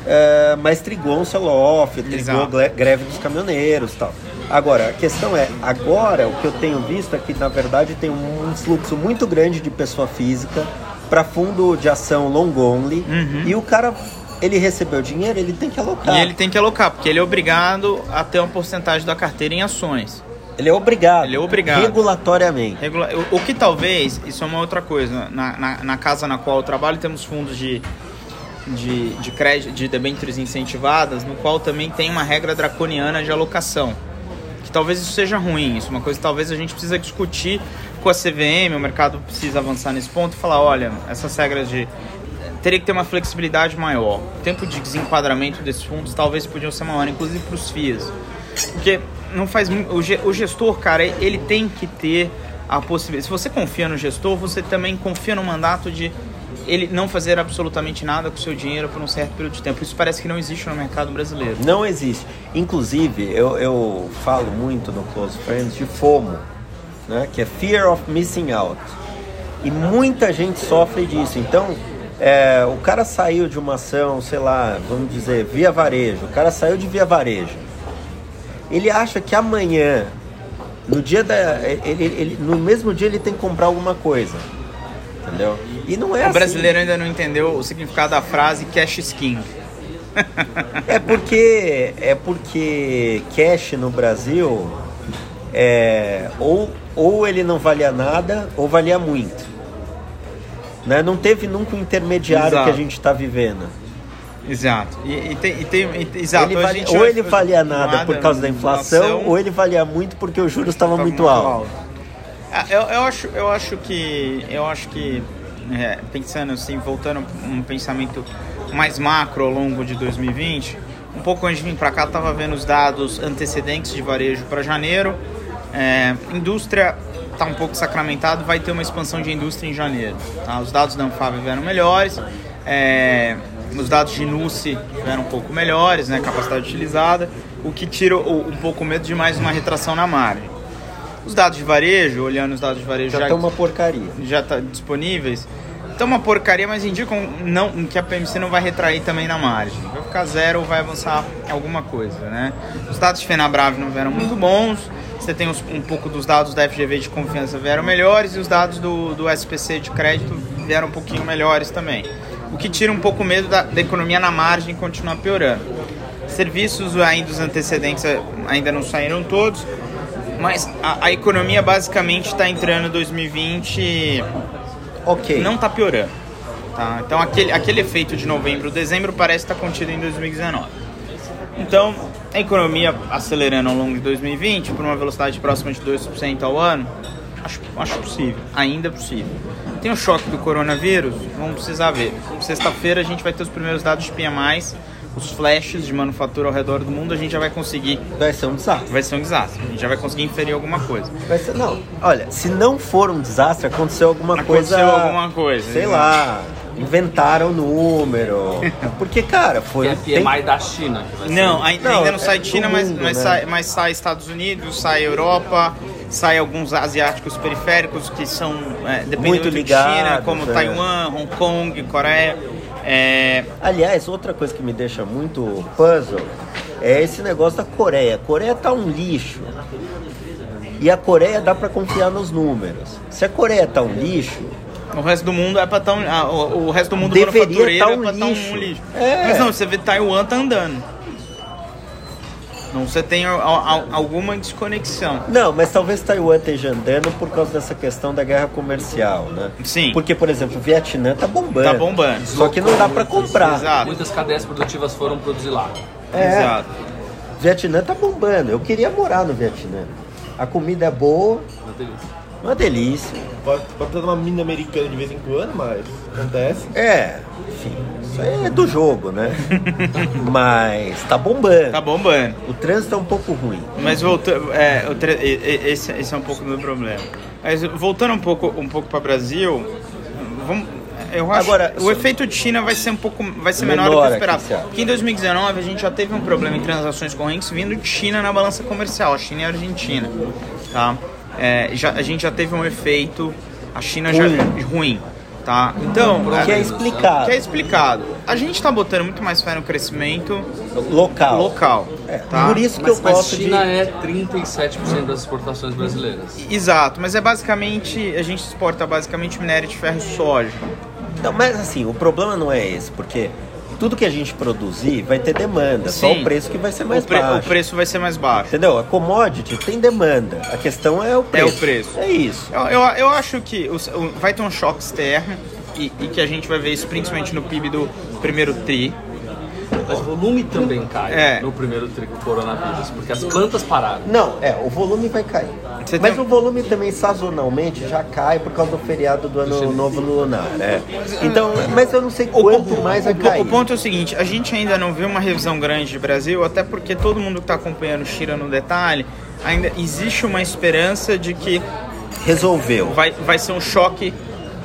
ah, mas trigou um sell-off, trigou greve dos caminhoneiros e tal. Agora, a questão é, agora o que eu tenho visto é que na verdade tem um fluxo muito grande de pessoa física para fundo de ação long only e o cara ele recebeu dinheiro, ele tem que alocar. E ele tem que alocar, porque ele é obrigado a ter uma porcentagem da carteira em ações. Ele é obrigado. Ele é obrigado. Regulatoriamente. Regula- O, o que talvez, isso é uma outra coisa, na, na, na casa na qual eu trabalho temos fundos de, de, de crédito, de debêntures incentivadas, no qual também tem uma regra draconiana de alocação. Que talvez isso seja ruim, isso é uma coisa que talvez a gente precisa discutir com a CVM, o mercado precisa avançar nesse ponto e falar, olha, essas regras de teria que ter uma flexibilidade maior. O tempo de desenquadramento desses fundos talvez podiam ser maior, inclusive para os FIAs. Porque não faz o gestor, cara, ele tem que ter a possibilidade. Se você confia no gestor, você também confia no mandato de ele não fazer absolutamente nada com o seu dinheiro por um certo período de tempo. Isso parece que não existe no mercado brasileiro. Não existe. Inclusive, eu, eu falo muito no Close Friends de FOMO, né? que é Fear of Missing Out. E muita gente sofre disso. Então, é, o cara saiu de uma ação, sei lá, vamos dizer, via varejo. O cara saiu de via varejo. Ele acha que amanhã, no dia da. Ele, ele- no mesmo dia, ele tem que comprar alguma coisa. Entendeu? E não é O assim. brasileiro ainda não entendeu o significado da frase cash is king. É porque é porque cash no Brasil é ou, ou ele não valia nada ou valia muito. Né? Não teve nunca um intermediário Exato. que a gente está vivendo. Exato. E, e tem, e tem- e- exato. Ele valia- ou ele valia nada por causa da inflação, ou ele valia muito porque o juros estava Tá muito alto. Ah, Eu, eu acho, eu acho que, eu acho que é, pensando assim, voltando um pensamento mais macro ao longo de 2020, um pouco antes de vir para cá, estava vendo os dados antecedentes de varejo para janeiro. É, indústria está um pouco sacramentado, vai ter uma expansão de indústria em janeiro. tá? Os dados da Anfávia vieram melhores. é, os dados de NUSI vieram um pouco melhores, né, capacidade utilizada, o que tira um pouco o medo de mais uma retração na margem. Os dados de varejo, olhando os dados de varejo Já já, tá uma porcaria. já tá disponíveis, estão uma porcaria, mas indicam não, que a PMC não vai retrair também na margem. Vai ficar zero ou vai avançar alguma coisa, né? Os dados de FenaBrave não vieram muito bons, Você tem uns- um pouco dos dados da FGV de confiança vieram melhores e os dados do, do SPC de crédito vieram um pouquinho melhores também. O que tira um pouco o medo da, da economia na margem continuar piorando. Serviços ainda os antecedentes ainda não saíram todos, mas a, a economia basicamente está entrando em 2020 Ok. não está piorando. Tá? Então aquele, aquele efeito de novembro, dezembro parece estar contido em 2019. Então a economia acelerando ao longo de 2020 por uma velocidade próxima de 2% ao ano, acho, acho possível, ainda é possível. Tem o choque do coronavírus, vamos precisar ver. Sexta-feira a gente vai ter os primeiros dados de PMIs, os flashes de manufatura ao redor do mundo, a gente já vai conseguir, Vai ser um desastre. vai ser um desastre, a gente já vai conseguir inferir alguma coisa. Vai ser, não, olha, se não for um desastre, aconteceu alguma Aconteceu coisa. alguma coisa, Sei né? lá, inventaram o número. Porque, cara, foi. Que é PMI da China. Que vai ser. Não, ai- Não, ainda não é sai do China, mas, mundo, mas, né? sai, mas sai Estados Unidos, sai Europa, sai alguns asiáticos periféricos que são, é, dependendo Muito de ligados, China, como é. Taiwan, Hong Kong, Coreia. É, Aliás, outra coisa que me deixa muito puzzle é esse negócio da Coreia. A Coreia tá um lixo. E a Coreia dá pra confiar nos números. Se a Coreia tá um lixo, o resto do mundo é pra estar um, ah, o, o resto do mundo Deveria manufatureiro tá é um pra estar lixo. um lixo. É. Mas não, você vê Taiwan tá andando. Não, você tem a- a- alguma desconexão. Não, mas talvez Taiwan esteja andando por causa dessa questão da guerra comercial, né? Sim. Porque, por exemplo, o Vietnã tá bombando. Tá bombando. Só que não dá pra comprar. Exato. Muitas cadeias produtivas foram produzir lá. É, Exato. Vietnã tá bombando. Eu queria morar no Vietnã. A comida é boa, Uma delícia. uma delícia. Pode, pode de uma mina americana de vez em quando, mas acontece. É, enfim, isso aí é do jogo, né? Mas tá bombando. Tá bombando. O trânsito é um pouco ruim. Mas voltando, é, esse, esse é um pouco do problema. Mas voltando um pouco, um pouco para Brasil, vamos, eu acho Agora, que o efeito de China vai ser um pouco, vai ser menor, do Menor que o aqui, esperado. você acha? Porque em 2019 a gente já teve um problema em transações correntes vindo de China na balança comercial, a China e a Argentina, tá? É, já, a gente já teve um efeito, a China já ruim, tá? Então, Que é é, explicado. que é explicado. A gente tá botando muito mais fé no crescimento Local. local, É, tá? Por isso que Mas, eu mas gosto China de. é 37% das exportações brasileiras. Exato, mas é basicamente, a gente exporta basicamente minério de ferro e soja. Não, mas assim, o problema não é esse, porque tudo que a gente produzir vai ter demanda. Só Sim. o preço que vai ser mais o, pre- baixo. o preço vai ser mais baixo. Entendeu? A commodity tem demanda. A questão é o preço. o preço. É isso. Eu, eu, eu acho que os- vai ter um choque externo e, e que a gente vai ver isso principalmente no PIB do primeiro TRI. Mas o volume também cai É. no primeiro tri coronavírus, porque as plantas pararam. Não, é, o volume vai cair. Você Mas tem- o volume também sazonalmente já cai por causa do feriado do ano novo lunar, né? Então, mas eu não sei quanto mais vai o, cair. o ponto é o seguinte, a gente ainda não viu uma revisão grande de Brasil, até porque todo mundo que está acompanhando China no detalhe, ainda existe uma esperança de que Resolveu. vai, vai ser um choque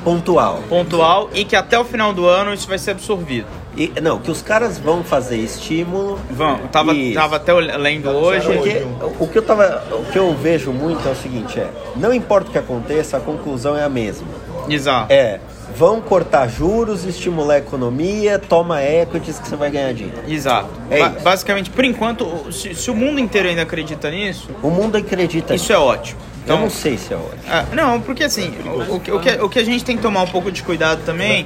Pontual. pontual e que até o final do ano isso vai ser absorvido. E, não, que os caras vão fazer estímulo. Vão, eu tava, tava até lendo hoje. Porque o que eu tava, o que eu vejo muito é o seguinte, é, não importa o que aconteça, a conclusão é a mesma. Exato. É, vão cortar juros, estimular a economia, toma equities que você vai ganhar dinheiro. Exato. É Ba- isso. basicamente, por enquanto, se, se o mundo inteiro ainda acredita nisso, O mundo acredita isso é ótimo. Eu Então, não sei se é ótimo. ah, não, porque assim, o, o que- o que, o que a gente tem que tomar um pouco de cuidado também,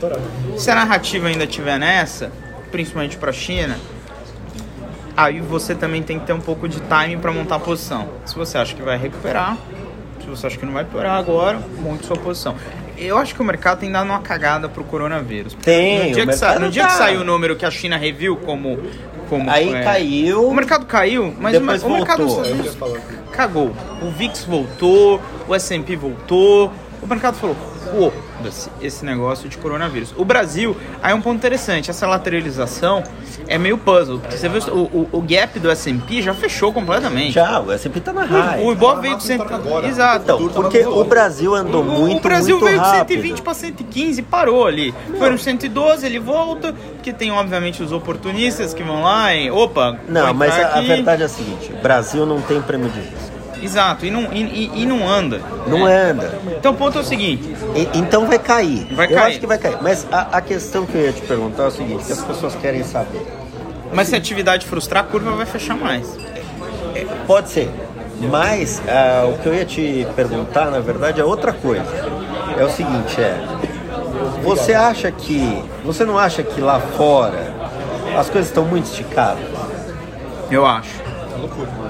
se a narrativa ainda estiver nessa, principalmente para a China, aí você também tem que ter um pouco de timing para montar a posição. Se você acha que vai recuperar, se você acha que não vai piorar agora, monte sua posição. Eu acho que o mercado tem dado uma cagada pro coronavírus. Tem, No dia, o que, sa- mercado no dia que tá. saiu o número que a China reviu como. como Aí é, caiu. O mercado caiu, mas Depois o, mercado dos Estados Unidos cagou. O VIX voltou, o S&P voltou, o mercado falou, foda-se esse negócio de coronavírus. O Brasil, aí é um ponto interessante, essa lateralização é meio puzzle, porque você viu o, o, o gap do S&P já fechou completamente. Já, o S&P tá na O, high. o Ibov Tá veio de cento... máxima agora. Exato. Então, porque o Brasil andou O- muito, o Brasil muito veio de rápido. 120 para 115 e parou ali. Foi no 112, ele volta, porque tem obviamente os oportunistas que vão lá e opa, Não, mas a, a verdade é a seguinte, o Brasil não tem prêmio de risco. Exato, e não, e, e- não anda. Não anda. Então o ponto é o seguinte, E- então vai cair. Vai eu cair. acho que vai cair. Mas a, a questão que eu ia te perguntar é o seguinte, que as pessoas querem saber. mas se a atividade frustrar, a curva vai fechar mais. Pode ser. Mas ah, o que eu ia te perguntar, na verdade, é outra coisa. É o seguinte, é. Você acha que. Você não acha que lá fora as coisas estão muito esticadas? Eu acho.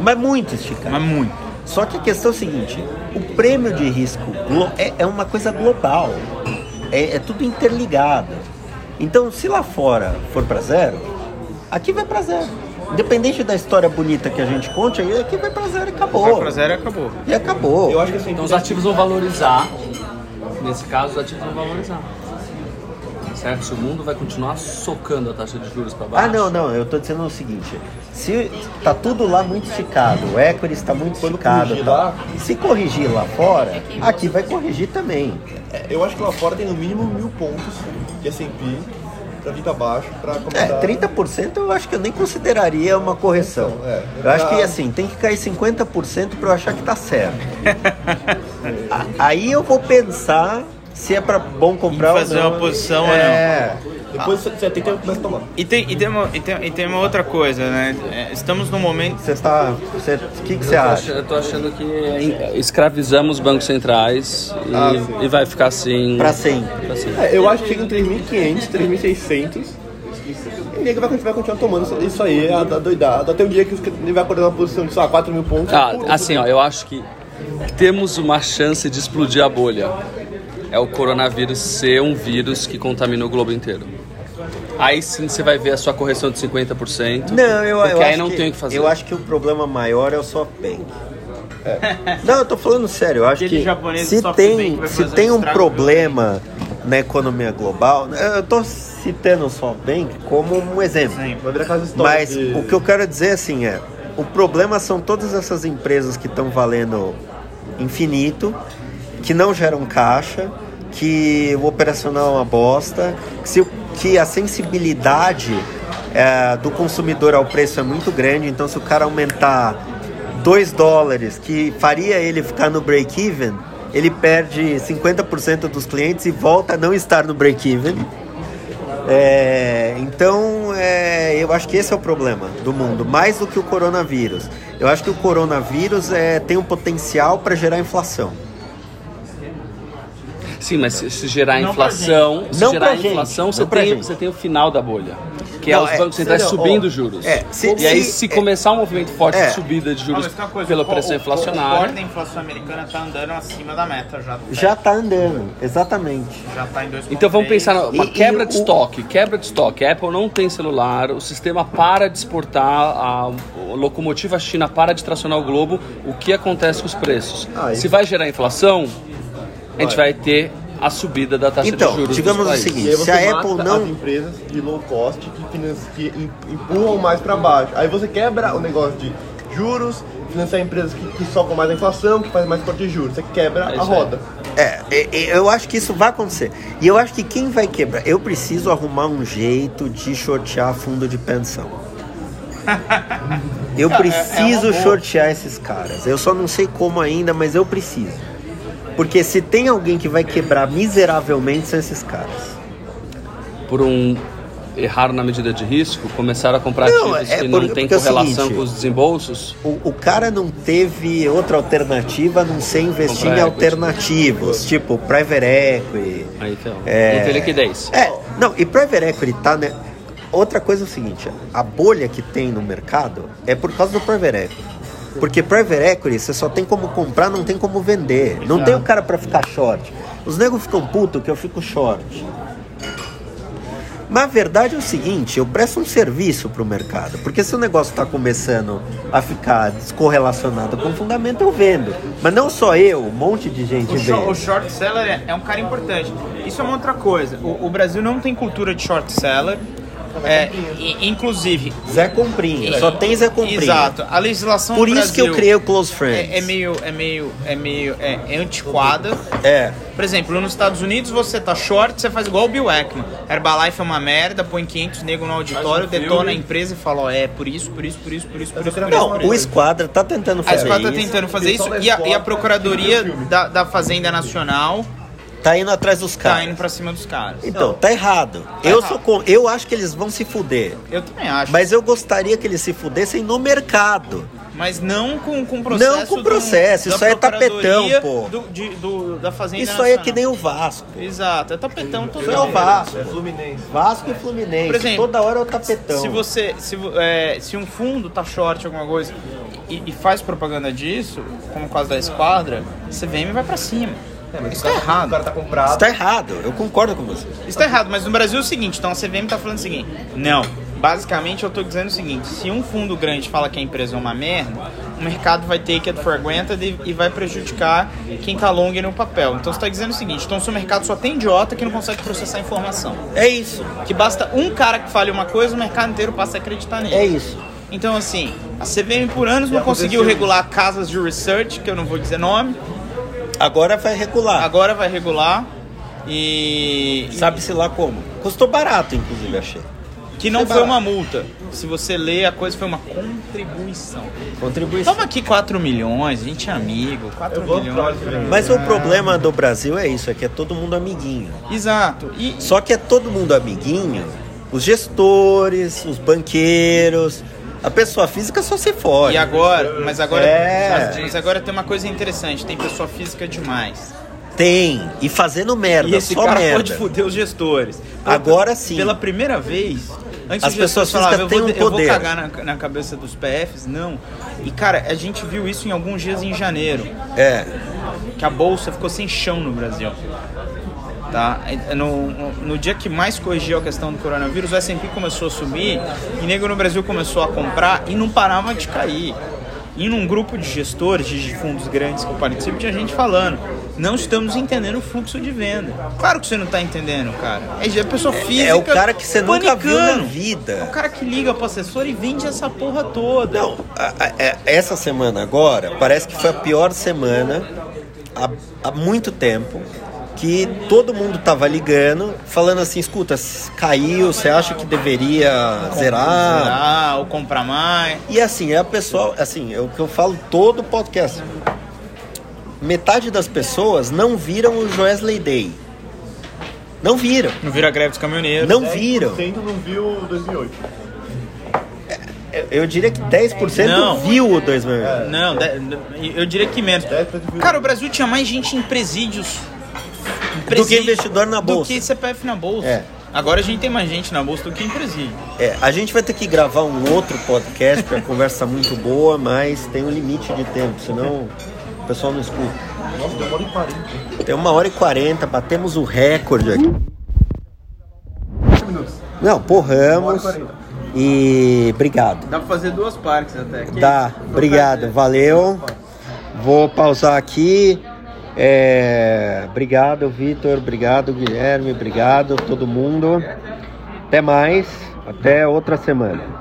Mas muito esticadas. Mas muito. Só que a questão é o seguinte: o prêmio de risco é, é uma coisa global, é, é tudo interligado. Então, se lá fora for para zero, aqui vai para zero. Independente da história bonita que a gente conte, aí aqui vai para zero e acabou. Vai pra zero e acabou. E acabou. Eu acho que assim, Então os ativos vão valorizar. Nesse caso, os ativos vão valorizar. Certo? Se o mundo vai continuar socando a taxa de juros para baixo. Ah, não, não, eu tô dizendo o seguinte: se tá tudo lá muito esticado, o equity está muito Quando esticado, corrigir tal, lá- se corrigir lá fora, aqui vai corrigir também. é, eu acho que lá fora tem no mínimo mil pontos de S&P pra vir pra baixo, pra É, começar... 30% eu acho que eu nem consideraria uma correção. É. Eu acho que assim, tem que cair 50% para eu achar que tá certo. Aí eu vou pensar se é para bom comprar fazer ou não. uma posição ou é. Depois você você tem que começar a tomar. E tem, e, tem uma, e, tem, e tem uma outra coisa, né? É, Estamos num momento. Você tá, você, o que que você acha? ach- Eu tô achando que é- escravizamos os bancos centrais e, Ah, e vai ficar assim. Para sempre. pra sempre. É, eu acho que chega em 3.500, 3.600 e o nego vai, vai continuar tomando isso- aí, a, a doidada, até o dia que ele vai acordar na posição de, sei lá, 4 mil pontos. Ah, assim, ó, eu acho que temos uma chance de explodir a bolha. É o coronavírus ser um vírus que contamina o globo inteiro. Aí sim você vai ver a sua correção de 50%. Não, eu, porque eu aí acho não que, tem o que fazer. Eu acho que o problema maior é o SoftBank. Não, eu tô falando sério. Eu acho Aquele que japonês se tem, se tem um problema na economia global, eu tô citando o SoftBank como um exemplo. Sim. Mas de... o que eu quero dizer assim é, o problema são todas essas empresas que estão valendo infinito, que não geram caixa, que o operacional é uma bosta, que, se que a sensibilidade é, do consumidor ao preço é muito grande, então se o cara aumentar 2 dólares, que faria ele ficar no break-even, ele perde 50% dos clientes e volta a não estar no break-even. É, então, é, eu acho que esse é o problema do mundo, mais do que o coronavírus. Eu acho que o coronavírus é, tem um potencial para gerar inflação. Sim, mas se, se gerar Não inflação, se Não gerar inflação, você tem, gente. você tem o final da bolha. Que é Não, os é, bancos centrais seria, ó, subindo juros. é, se- e aí, se- se é- começar um movimento forte é. de subida de juros coisa, pela o- pressão o- O inflacionária, corte da inflação americana tá andando acima da meta já. Já está andando, exatamente. Já tá em 2,3. Então vamos pensar numa E- quebra e de o- estoque, quebra de estoque. A Apple não tem celular, o sistema para de exportar, a, a locomotiva China para de tracionar o globo. O que acontece com os preços? Ah, Se vai gerar inflação, a gente vai ter a subida da taxa Então, de juros. digamos dos o seguinte, se a Apple não- as empresas de low cost que, finan- que em- empurram mais para baixo. Aí você quebra o negócio de juros, financiar empresas que, que socam mais a inflação, que fazem mais corte de juros. Você quebra É a roda. É, é, é, eu acho que isso vai acontecer. E eu acho que quem vai quebrar? Eu preciso arrumar um jeito de shortear fundo de pensão. Eu preciso shortear esses caras. Eu só não sei como ainda, mas eu preciso. Porque se tem alguém que vai quebrar miseravelmente, são esses caras. Por um errar na medida de risco, começaram a comprar Não, ativos é que por- não têm é correlação seguinte, com os desembolsos. O, o cara não teve outra alternativa a não ser investir Comprar em equity. alternativos, tipo private equity. Aí então, É. não tem liquidez. É, não, e private equity tá, né? Outra coisa é o seguinte, a bolha que tem no mercado é por causa do private equity. Porque private equity você só tem como comprar, não tem como vender. Não tem o cara pra ficar short. Os negros ficam putos que eu fico short. Mas a verdade é o seguinte, eu presto um serviço pro mercado. Porque se o negócio está começando a ficar descorrelacionado com o fundamento, eu vendo. Mas não só eu, um monte de gente O, short, o vende. short seller é, é um cara importante. Isso é uma outra coisa. O, o Brasil não tem cultura de short seller. É, e- inclusive. Zé Comprinha, só tem Zé Comprinha. Exato. A legislação Por isso que eu Brasil criei o Close Friends. é, é meio, é meio, é meio é, é antiquada. É. Por exemplo, nos Estados Unidos você tá short, você faz igual o Bill Ackman. Herbalife é uma merda, põe 500 negros no auditório, detona a empresa e fala, ó, é por isso, por isso, por isso, por isso, por isso, por isso. Não, por o isso. Esquadra tá tentando A fazer Esquadra tá isso. tentando fazer isso e a, e a Procuradoria o filme. da, da Fazenda Nacional Tá indo atrás dos tá caras. indo pra cima dos caras. Então, tá errado. Tá eu errado. sou com... eu acho que eles vão se fuder. Eu também acho. Mas eu gostaria que eles se fudessem no mercado. Mas não com, com processo. Não com do- processo, da isso aí é tapetão, pô. Do, de- do- da Fazenda Isso aí é que nem o Vasco. Exato, é tapetão todo Isso é o Vasco. É Fluminense. Vasco e Fluminense. Por exemplo, Toda hora é o tapetão. Se você. Se, é, se um fundo tá short alguma coisa e, e faz propaganda disso, como o caso da esquadra, CVM vai pra cima. É, mas Isso o tá errado. O cara tá comprado. Isso tá errado, eu concordo com você. Isso tá errado, mas no Brasil é o seguinte, então a CVM tá falando o seguinte, não, basicamente eu tô dizendo o seguinte, se um fundo grande fala que a empresa é uma merda, o mercado vai it for granted e, vai prejudicar quem tá long no papel. Então você tá dizendo o seguinte, então se o mercado só tem idiota que não consegue processar informação. É isso, Que basta um cara que fale uma coisa, o mercado inteiro passa a acreditar nele. é isso. Então, assim, a CVM por anos não conseguiu regular casas de research, que eu não vou dizer nome, Agora vai regular. agora vai regular. E. Sabe-se lá como. Custou barato, inclusive, achei. Que não Foi foi uma multa. Se você ler a coisa, foi uma contribuição. Contribuição. Toma aqui 4 milhões, gente amigo. 4 Eu vou milhões. Mas o problema do Brasil é isso, é que é todo mundo amiguinho. Exato. E Só que é todo mundo amiguinho, os gestores, os banqueiros, a pessoa física só se fode. E agora, mas agora, É. mas agora tem uma coisa interessante, tem pessoa física demais. Tem, e fazendo merda, E esse só cara merda. pode foder os gestores. Agora sim. Pela primeira vez, antes As pessoas falavam, eu um eu vou cagar na, na cabeça dos PFs, não. E cara, a gente viu isso em alguns dias em janeiro, É, que a bolsa ficou sem chão no Brasil. Tá? No, no- dia que mais corrigiu a questão do coronavírus, o S&P começou a subir e nego no Brasil começou a comprar e não parava de cair. E num grupo de gestores de fundos grandes que eu participo, tinha gente falando: não estamos entendendo o fluxo de venda. Claro que você não está entendendo, cara. É a pessoa física. é o cara que você nunca viu na panicando. É o vida. cara que liga pro assessor e vende essa porra toda. Não, a- a- essa semana agora parece que foi a pior semana há, há muito tempo. Que todo mundo tava ligando, falando assim: escuta, caiu, você acha que deveria zerar? Zerar ou comprar mais. E assim, é a pessoa, assim, é o que eu falo todo podcast. Metade das pessoas não viram o Joesley Day. Não viram. Não vira greve dos caminhoneiros. Não viram. 10% não viu 2008. Eu diria que 10% Não. viu o 2000. Não, eu diria que menos. 10% viu. Cara, o Brasil tinha mais gente em presídios. Do que investidor na Do bolsa. que CPF na bolsa. É. Agora a gente tem mais gente na bolsa do que em presídio. É, a gente vai ter que gravar um outro podcast, porque a conversa tá muito boa, mas tem um limite de tempo, senão o pessoal não escuta. Nossa, deu uma hora e 40. Tem uma hora e quarenta, batemos o recorde aqui. 30 minutos. Não, porramos. Uma hora e E obrigado. Dá pra fazer duas partes até. Que Dá, obrigado, valeu. Vou pausar aqui. É, obrigado, Vitor. Obrigado, Guilherme. Obrigado, todo mundo. Até mais. Até outra semana.